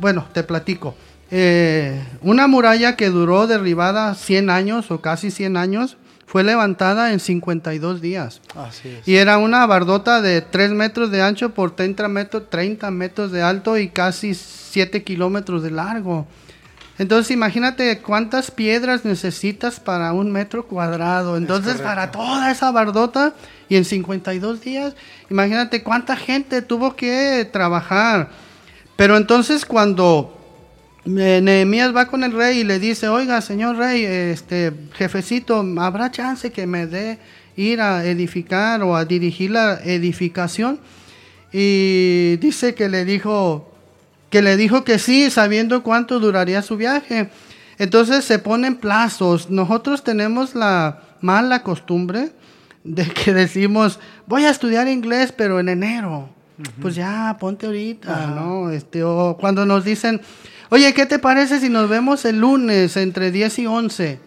[SPEAKER 2] bueno, te platico, eh, una muralla que duró derribada 100 años o casi 100 años fue levantada en 52 días.
[SPEAKER 1] Así es.
[SPEAKER 2] Y era una bardota de 3 metros de ancho por 30 metros, 30 metros de alto y casi 7 kilómetros de largo. Entonces imagínate cuántas piedras necesitas para un metro cuadrado. Entonces para toda esa bardota y en 52 días, imagínate cuánta gente tuvo que trabajar. Pero entonces cuando eh, Nehemías va con el rey y le dice, oiga, señor rey, este jefecito, ¿habrá chance que me dé ir a edificar o a dirigir la edificación? Y dice que le dijo, que le dijo que sí, sabiendo cuánto duraría su viaje. Entonces se ponen plazos. Nosotros tenemos la mala costumbre de que decimos, voy a estudiar inglés, pero en enero. Pues ya, ponte ahorita, ¿no? Este, o cuando nos dicen, oye, ¿qué te parece si nos vemos el lunes entre 10 y 11?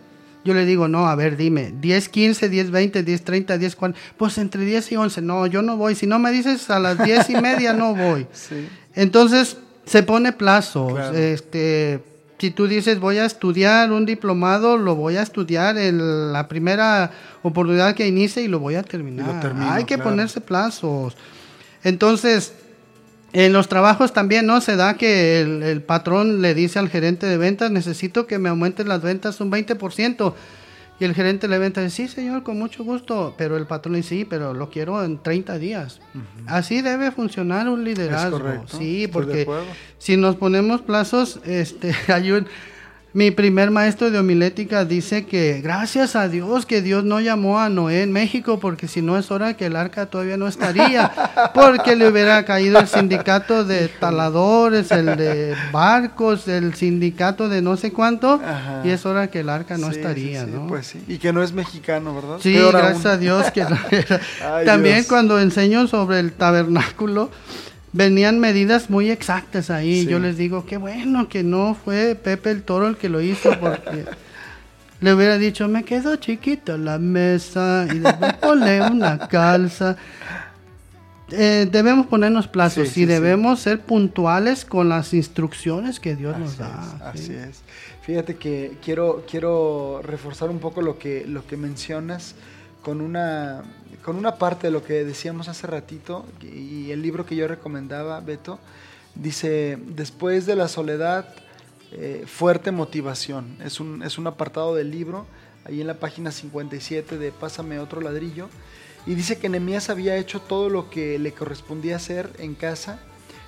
[SPEAKER 2] Yo le digo, no, a ver, dime, 10, 15, 10, 20, 10, 30, 10, 40. Pues entre 10 y 11, no, yo no voy. Si no me dices a las 10 y media, no voy.
[SPEAKER 1] Sí.
[SPEAKER 2] Entonces, se pone plazos.
[SPEAKER 1] Claro.
[SPEAKER 2] Este, si tú dices voy a estudiar un diplomado, lo voy a estudiar en la primera oportunidad que inicie y lo voy a terminar.
[SPEAKER 1] Termino,
[SPEAKER 2] Hay que
[SPEAKER 1] claro.
[SPEAKER 2] ponerse plazos. Entonces, en los trabajos también, ¿no? Se da que el, el patrón le dice al gerente de ventas, necesito que me aumenten las ventas un 20%. Y el gerente de ventas dice, sí, señor, con mucho gusto. Pero el patrón dice, sí, pero lo quiero en 30 días. Así debe funcionar un liderazgo.
[SPEAKER 1] correcto,
[SPEAKER 2] Sí,
[SPEAKER 1] estoy
[SPEAKER 2] porque si nos ponemos plazos, este, hay un, mi primer maestro de homilética dice que gracias a Dios que Dios no llamó a Noé en México, porque si no es hora que el arca todavía no estaría, porque le hubiera caído el sindicato de taladores, el de barcos, el sindicato de no sé cuánto,
[SPEAKER 1] Ajá.
[SPEAKER 2] y es hora que el arca no
[SPEAKER 1] Sí,
[SPEAKER 2] estaría,
[SPEAKER 1] sí,
[SPEAKER 2] ¿no?
[SPEAKER 1] Pues sí. Y que no es mexicano, ¿verdad?
[SPEAKER 2] Sí,
[SPEAKER 1] Peor
[SPEAKER 2] gracias
[SPEAKER 1] aún.
[SPEAKER 2] a Dios que.
[SPEAKER 1] Ay,
[SPEAKER 2] También
[SPEAKER 1] Dios.
[SPEAKER 2] cuando enseño sobre el tabernáculo, venían medidas muy exactas ahí.
[SPEAKER 1] Sí.
[SPEAKER 2] Yo les digo, qué bueno que no fue Pepe el Toro el que lo hizo, porque le hubiera dicho, me quedó chiquita la mesa y después ponle una calza. Eh, debemos ponernos plazos
[SPEAKER 1] Sí, sí,
[SPEAKER 2] y debemos ser puntuales con las instrucciones que Dios nos da.
[SPEAKER 1] es, así
[SPEAKER 2] ¿sí?
[SPEAKER 1] es. Fíjate que quiero, quiero reforzar un poco lo que, lo que mencionas con una, con una parte de lo que decíamos hace ratito y el libro que yo recomendaba, Beto, dice, después de la soledad, eh, fuerte motivación. Es un, es un apartado del libro, ahí en la página 57 de Pásame otro ladrillo, y dice que Nehemías había hecho todo lo que le correspondía hacer en casa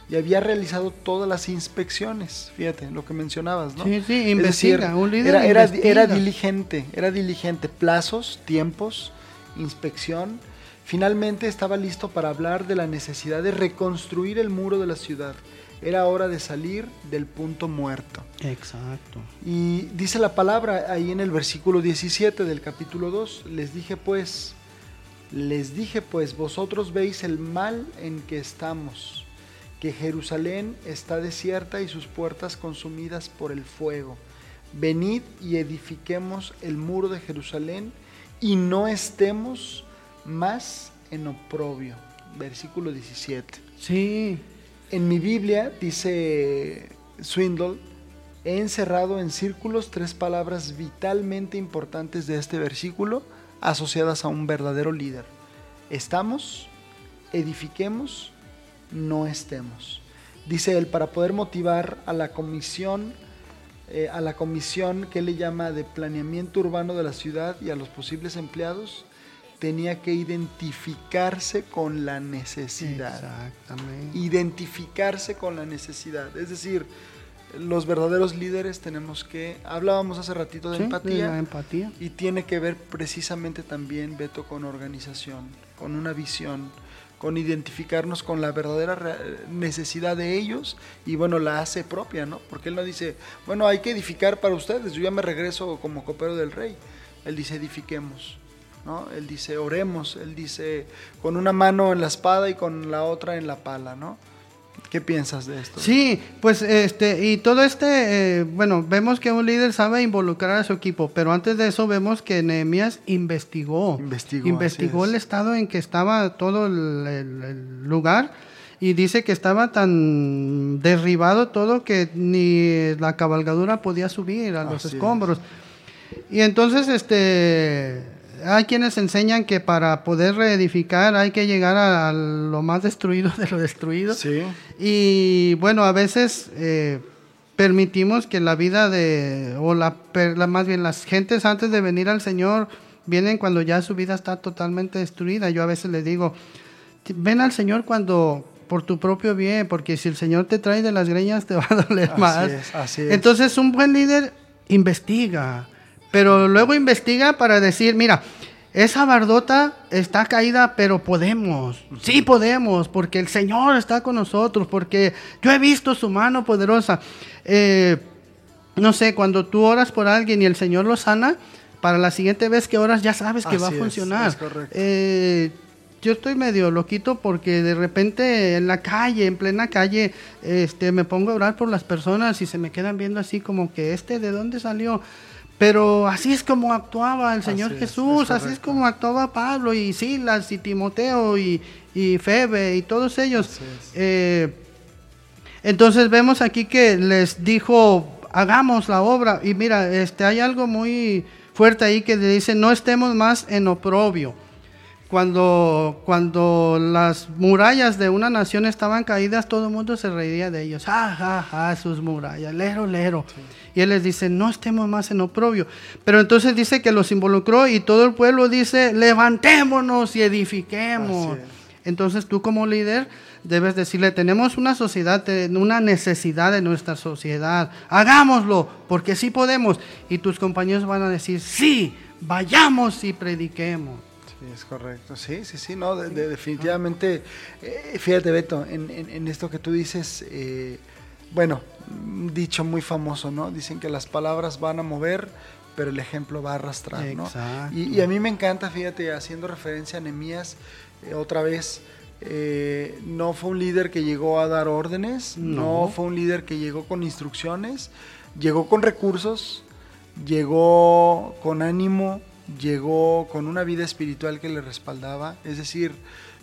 [SPEAKER 1] y había realizado todas las inspecciones. Fíjate, lo que mencionabas, ¿no?
[SPEAKER 2] Sí, sí,
[SPEAKER 1] Es
[SPEAKER 2] investiga, un líder
[SPEAKER 1] era, era,
[SPEAKER 2] investiga.
[SPEAKER 1] era diligente, era diligente. Plazos, tiempos, inspección. Finalmente estaba listo para hablar de la necesidad de reconstruir el muro de la ciudad. Era hora de salir del punto muerto.
[SPEAKER 2] Exacto.
[SPEAKER 1] Y dice la palabra ahí en el versículo 17 del capítulo 2, les dije pues, les dije pues, vosotros veis el mal en que estamos, que Jerusalén está desierta y sus puertas consumidas por el fuego. Venid y edifiquemos el muro de Jerusalén y no estemos más en oprobio. Versículo 17.
[SPEAKER 2] Sí,
[SPEAKER 1] En mi Biblia, dice Swindle, he encerrado en círculos tres palabras vitalmente importantes de este versículo asociadas a un verdadero líder. Estamos, edifiquemos, no estemos. Dice él, para poder motivar a la comisión, eh, a la comisión que le llama de planeamiento urbano de la ciudad y a los posibles empleados, tenía que identificarse con la necesidad
[SPEAKER 2] exactamente.
[SPEAKER 1] identificarse con la necesidad. Es decir, los verdaderos líderes tenemos que, hablábamos hace ratito de
[SPEAKER 2] Sí,
[SPEAKER 1] empatía,
[SPEAKER 2] la empatía.
[SPEAKER 1] y tiene que ver precisamente también, Beto, con organización, con una visión, con identificarnos con la verdadera necesidad de ellos y bueno, la hace propia, ¿no? Porque él no dice, bueno, hay que edificar para ustedes, yo ya me regreso como copero del rey. Él dice, edifiquemos. ¿No? Él dice, oremos, él dice, con una mano en la espada y con la otra en la pala, ¿no? ¿Qué piensas de esto?
[SPEAKER 2] Sí, pues este, y todo este, eh, bueno, vemos que un líder sabe involucrar a su equipo, pero antes de eso vemos que Nehemías investigó.
[SPEAKER 1] Investigó,
[SPEAKER 2] Investigó el
[SPEAKER 1] es.
[SPEAKER 2] estado en que estaba todo el, el- el lugar y dice que estaba tan derribado todo que ni la cabalgadura podía subir a los
[SPEAKER 1] Así es.
[SPEAKER 2] escombros. Y entonces, este, hay quienes enseñan que para poder reedificar hay que llegar a, lo más destruido de lo destruido.
[SPEAKER 1] Sí,
[SPEAKER 2] Y bueno, a veces eh, permitimos que la vida de, o la, la- más bien las gentes antes de venir al Señor, vienen cuando ya su vida está totalmente destruida. Yo a veces les digo, ven al Señor cuando por tu propio bien, porque si el Señor te trae de las greñas te va a doler
[SPEAKER 1] Así
[SPEAKER 2] más.
[SPEAKER 1] es, así es.
[SPEAKER 2] Entonces un buen líder investiga, pero luego investiga para decir, mira, esa bardota está caída, pero podemos. Sí podemos, porque el Señor está con nosotros, porque yo he visto su mano poderosa. Eh, no sé, cuando tú oras por alguien y el Señor lo sana, para la siguiente vez que oras ya sabes que va a
[SPEAKER 1] es,
[SPEAKER 2] funcionar.
[SPEAKER 1] es.
[SPEAKER 2] Eh, yo estoy medio loquito porque de repente en la calle, en plena calle, este, me pongo a orar por las personas y se me quedan viendo así como que este, ¿de dónde salió? Pero así es como actuaba el Señor
[SPEAKER 1] Así
[SPEAKER 2] Jesús,
[SPEAKER 1] es
[SPEAKER 2] así es como actuaba Pablo y Silas y Timoteo y, y Febe y todos ellos. Eh, entonces vemos aquí que les dijo, hagamos la obra. Y mira, este, hay algo muy fuerte ahí que le dice, no estemos más en oprobio. Cuando, cuando las murallas de una nación estaban caídas, todo el mundo se reía de ellos. Ja, ja, ja, sus murallas, lero, lero. Y él les dice, no estemos más en oprobio. Pero entonces dice que los involucró y todo el pueblo dice, levantémonos y edifiquemos. Entonces tú como líder debes decirle, tenemos una sociedad, una necesidad de nuestra sociedad, hagámoslo, porque sí podemos. Y tus compañeros van a decir, sí, vayamos y prediquemos.
[SPEAKER 1] Sí, es correcto. Sí, sí, sí, no, de- de- definitivamente. eh, fíjate, Beto, en, en- en esto que tú dices, eh, bueno, un dicho muy famoso, ¿no? Dicen que las palabras van a mover, pero el ejemplo va a arrastrar, ¿no? Y, y a mí me encanta, fíjate, haciendo referencia a Nehemías, eh, otra vez, eh, no fue un líder que llegó a dar órdenes, no.
[SPEAKER 2] No.
[SPEAKER 1] fue un líder que llegó con instrucciones, llegó con recursos, llegó con ánimo, llegó con una vida espiritual que le respaldaba, es decir,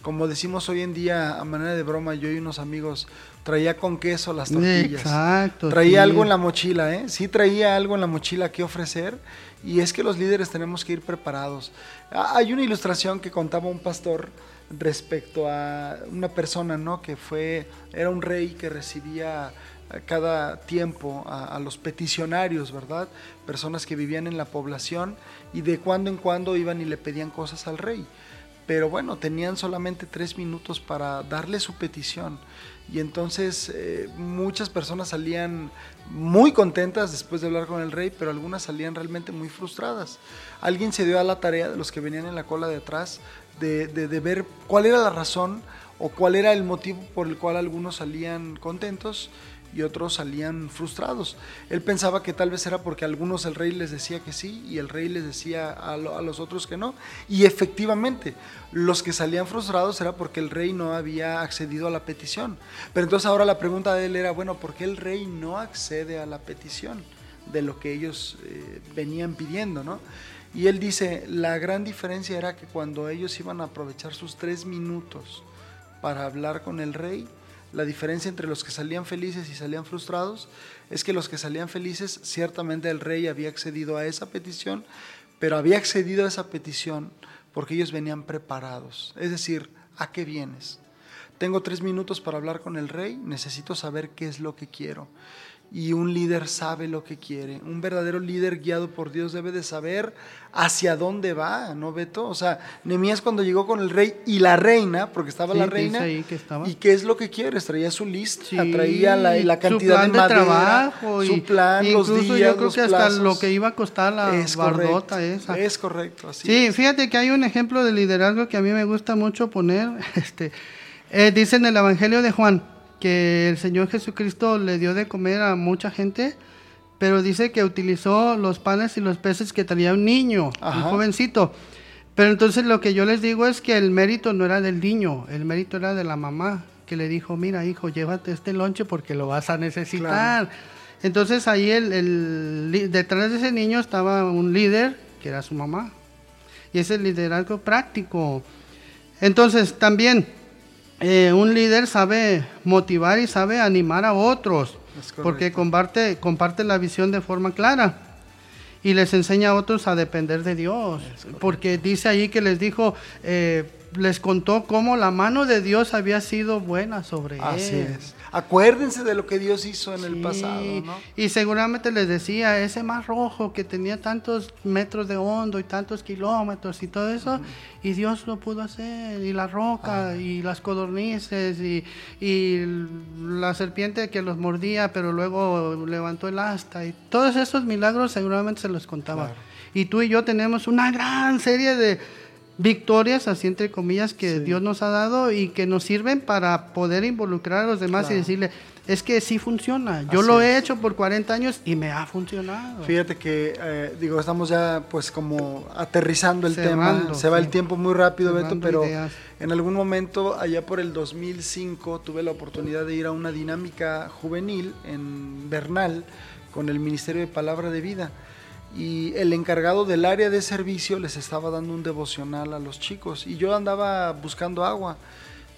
[SPEAKER 1] como decimos hoy en día a manera de broma, yo y unos amigos, traía con queso las tortillas.
[SPEAKER 2] Exacto.
[SPEAKER 1] Traía
[SPEAKER 2] sí.
[SPEAKER 1] algo en la mochila, ¿eh? Sí traía algo en la mochila que ofrecer y es que los líderes tenemos que ir preparados. Ah, Hay una ilustración que contaba un pastor respecto a una persona, ¿no? Que fue, era un rey que recibía a cada tiempo a, a los peticionarios, ¿verdad? Personas que vivían en la población y de cuando en cuando iban y le pedían cosas al rey. Pero bueno, tenían solamente tres minutos para darle su petición. Y entonces eh, muchas personas salían muy contentas después de hablar con el rey, pero algunas salían realmente muy frustradas. Alguien se dio a la tarea de los que venían en la cola de atrás de, de- de ver cuál era la razón o cuál era el motivo por el cual algunos salían contentos y otros salían frustrados. Él pensaba que tal vez era porque algunos el rey les decía que sí y el rey les decía a los otros que no. Y efectivamente, los que salían frustrados era porque el rey no había accedido a la petición. Pero entonces ahora la pregunta de él era, bueno, ¿por qué el rey no accede a la petición de lo que ellos eh, venían pidiendo, no? Y él dice, la gran diferencia era que cuando ellos iban a aprovechar sus tres minutos para hablar con el rey, la diferencia entre los que salían felices y salían frustrados es que los que salían felices, ciertamente el rey había accedido a esa petición, pero había accedido a esa petición porque ellos venían preparados. Es decir, ¿a qué vienes? Tengo tres minutos para hablar con el rey, necesito saber qué es lo que quiero. Y un líder sabe lo que quiere. Un verdadero líder guiado por Dios debe de saber hacia dónde va, ¿no, Beto? O sea, Nemías cuando llegó con el rey y la reina, porque estaba
[SPEAKER 2] Sí,
[SPEAKER 1] la reina,
[SPEAKER 2] ahí que estaba.
[SPEAKER 1] ¿y qué es lo que quieres? Traía su lista,
[SPEAKER 2] Sí,
[SPEAKER 1] traía la, cantidad de madera,
[SPEAKER 2] trabajo y
[SPEAKER 1] su plan, los
[SPEAKER 2] incluso
[SPEAKER 1] días,
[SPEAKER 2] yo creo
[SPEAKER 1] los
[SPEAKER 2] que hasta
[SPEAKER 1] plazos.
[SPEAKER 2] lo que iba a costar la
[SPEAKER 1] es
[SPEAKER 2] bardota
[SPEAKER 1] correcto,
[SPEAKER 2] esa.
[SPEAKER 1] Es correcto, así
[SPEAKER 2] Sí,
[SPEAKER 1] es.
[SPEAKER 2] fíjate que hay un ejemplo de liderazgo que a mí me gusta mucho poner. Este, eh, dice en el Evangelio de Juan que el Señor Jesucristo le dio de comer a mucha gente, pero dice que utilizó los panes y los peces que traía un niño,
[SPEAKER 1] Ajá.
[SPEAKER 2] un jovencito. Pero entonces lo que yo les digo es que el mérito no era del niño, el mérito era de la mamá, que le dijo, mira hijo, llévate este lonche porque lo vas a necesitar. Entonces ahí el, detrás de ese niño estaba un líder, que era su mamá. Y ese liderazgo práctico. Entonces también eh, un líder sabe motivar y sabe animar a otros, porque comparte, comparte la visión de forma clara y les enseña a otros a depender de Dios, porque dice ahí que les dijo, eh, les contó cómo la mano de Dios había sido buena sobre
[SPEAKER 1] Así
[SPEAKER 2] él.
[SPEAKER 1] es. Acuérdense de lo que Dios hizo en el pasado, ¿no?
[SPEAKER 2] Y seguramente les decía, ese mar rojo que tenía tantos metros de hondo y tantos kilómetros y todo eso, y Dios lo pudo hacer, y la roca,
[SPEAKER 1] Ah.
[SPEAKER 2] y las codornices, y, y la serpiente que los mordía, pero luego levantó el asta, y todos esos milagros seguramente se los contaba.
[SPEAKER 1] Claro.
[SPEAKER 2] Y tú y yo tenemos una gran serie de victorias, así entre comillas, que
[SPEAKER 1] Sí.
[SPEAKER 2] Dios nos ha dado y que nos sirven para poder involucrar a los demás
[SPEAKER 1] Claro.
[SPEAKER 2] y decirle, es que sí funciona. Yo
[SPEAKER 1] Así
[SPEAKER 2] lo he
[SPEAKER 1] es.
[SPEAKER 2] hecho por 40 años y me ha funcionado.
[SPEAKER 1] Fíjate que, eh, digo, estamos ya pues como aterrizando el
[SPEAKER 2] Cerrando,
[SPEAKER 1] tema. Se va
[SPEAKER 2] sí.
[SPEAKER 1] el tiempo muy rápido, Beto, pero
[SPEAKER 2] ideas.
[SPEAKER 1] en algún momento, allá por el 2005, tuve la oportunidad de ir a una dinámica juvenil en Bernal con el Ministerio de Palabra de Vida. Y el encargado del área de servicio les estaba dando un devocional a los chicos. Y yo andaba buscando agua.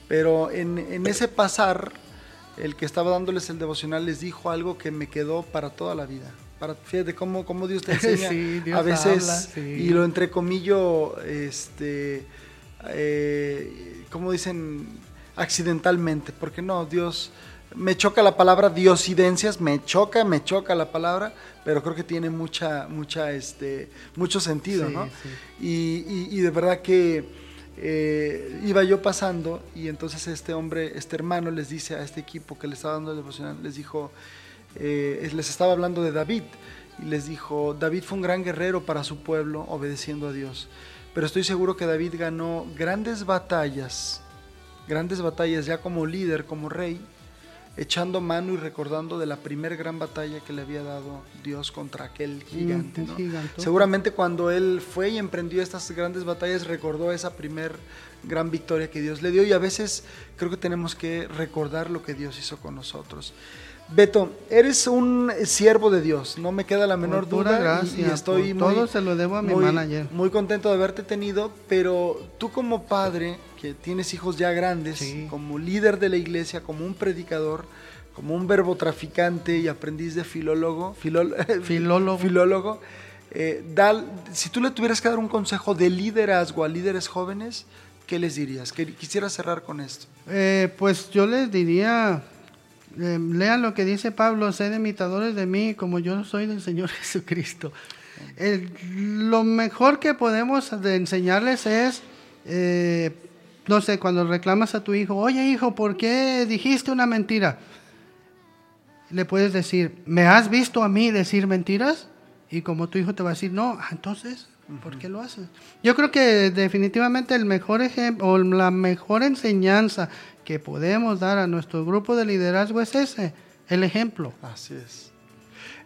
[SPEAKER 1] Pero en, en ese pasar, el que estaba dándoles el devocional les dijo algo que me quedó para toda la vida. Para, fíjate cómo, cómo Dios te enseña
[SPEAKER 2] Sí, Dios
[SPEAKER 1] a veces,
[SPEAKER 2] habla, sí.
[SPEAKER 1] y lo entrecomillo, este, eh, como dicen, accidentalmente, porque no, Dios, me choca la palabra diosidencias, me choca, me choca la palabra, pero creo que tiene mucha, mucha, este, mucho sentido,
[SPEAKER 2] Sí,
[SPEAKER 1] ¿no?
[SPEAKER 2] sí.
[SPEAKER 1] Y, y- y de verdad que eh, iba yo pasando y entonces este hombre, este hermano les dice a este equipo que le estaba dando el devocional, les dijo, eh, les estaba hablando de David y les dijo, David fue un gran guerrero para su pueblo obedeciendo a Dios, pero estoy seguro que David ganó grandes batallas, grandes batallas ya como líder, como rey, echando mano y recordando de la primer gran batalla que le había dado Dios contra aquel gigante. ¿no? Seguramente cuando él fue y emprendió estas grandes batallas recordó esa primer gran victoria que Dios le dio y a veces creo que tenemos que recordar lo que Dios hizo con nosotros. Beto, eres un siervo de Dios, no me queda la menor
[SPEAKER 2] Por
[SPEAKER 1] duda y-
[SPEAKER 2] gracia,
[SPEAKER 1] y, estoy muy,
[SPEAKER 2] todo se lo debo a mi
[SPEAKER 1] muy-
[SPEAKER 2] manager.
[SPEAKER 1] muy contento de haberte tenido, pero tú como padre, que tienes hijos ya grandes,
[SPEAKER 2] Sí.
[SPEAKER 1] como líder de la iglesia, como un predicador, como un verbo traficante y aprendiz de filólogo,
[SPEAKER 2] Filólogo.
[SPEAKER 1] filólogo, eh, si tú le tuvieras que dar un consejo de liderazgo a líderes jóvenes, ¿qué les dirías? Quisiera cerrar con esto.
[SPEAKER 2] Eh, pues yo les diría, eh, lean lo que dice Pablo, sed imitadores de mí como yo soy del Señor Jesucristo. El- lo mejor que podemos de enseñarles es, eh, no sé, cuando reclamas a tu hijo, oye hijo, ¿por qué dijiste una mentira? Le puedes decir, ¿me has visto a mí decir mentiras? Y como tu hijo te va a decir, no, ah, entonces, ¿por qué lo haces? Yo creo que definitivamente el mejor ejemplo o la mejor enseñanza que podemos dar a nuestro grupo de liderazgo es ese, el ejemplo.
[SPEAKER 1] Así es.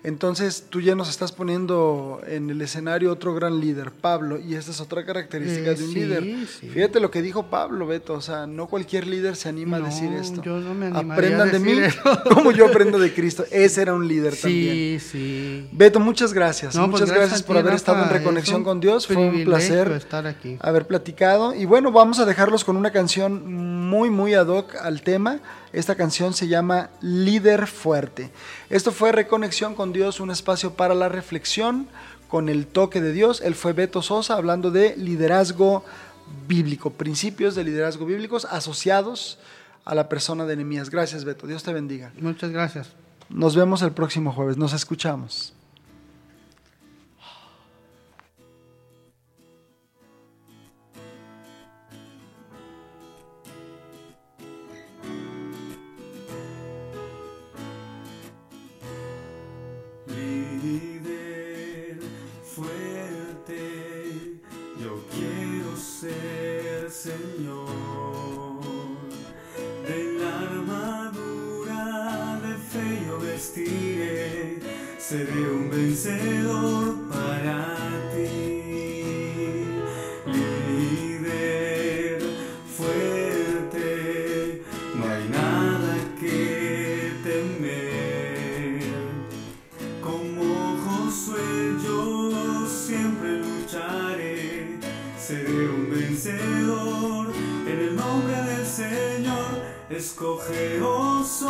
[SPEAKER 1] Entonces tú ya nos estás poniendo en el escenario otro gran líder, Pablo, y esta es otra característica
[SPEAKER 2] Eh,
[SPEAKER 1] de un
[SPEAKER 2] sí,
[SPEAKER 1] líder.
[SPEAKER 2] sí.
[SPEAKER 1] Fíjate lo que dijo Pablo, Beto, o sea, no cualquier líder se anima
[SPEAKER 2] No,
[SPEAKER 1] a decir esto.
[SPEAKER 2] yo no me
[SPEAKER 1] Aprendan
[SPEAKER 2] a
[SPEAKER 1] de mí
[SPEAKER 2] decir eso.
[SPEAKER 1] como yo aprendo de Cristo. Ese era un líder también.
[SPEAKER 2] Sí, sí.
[SPEAKER 1] Beto, muchas gracias.
[SPEAKER 2] No, pues
[SPEAKER 1] muchas gracias,
[SPEAKER 2] a
[SPEAKER 1] por haber estado en Reconexión con Dios. Fue un placer
[SPEAKER 2] estar aquí.
[SPEAKER 1] haber platicado. Y bueno, vamos a dejarlos con una canción muy, muy ad hoc al tema. Esta canción se llama Líder Fuerte. Esto fue Reconexión con Dios, un espacio para la reflexión con el toque de Dios. Él fue Beto Sosa hablando de liderazgo bíblico, principios de liderazgo bíblicos asociados a la persona de Nehemías. Gracias, Beto. Dios te bendiga.
[SPEAKER 2] Muchas gracias.
[SPEAKER 1] Nos vemos el próximo jueves. Nos escuchamos.
[SPEAKER 4] Escogeos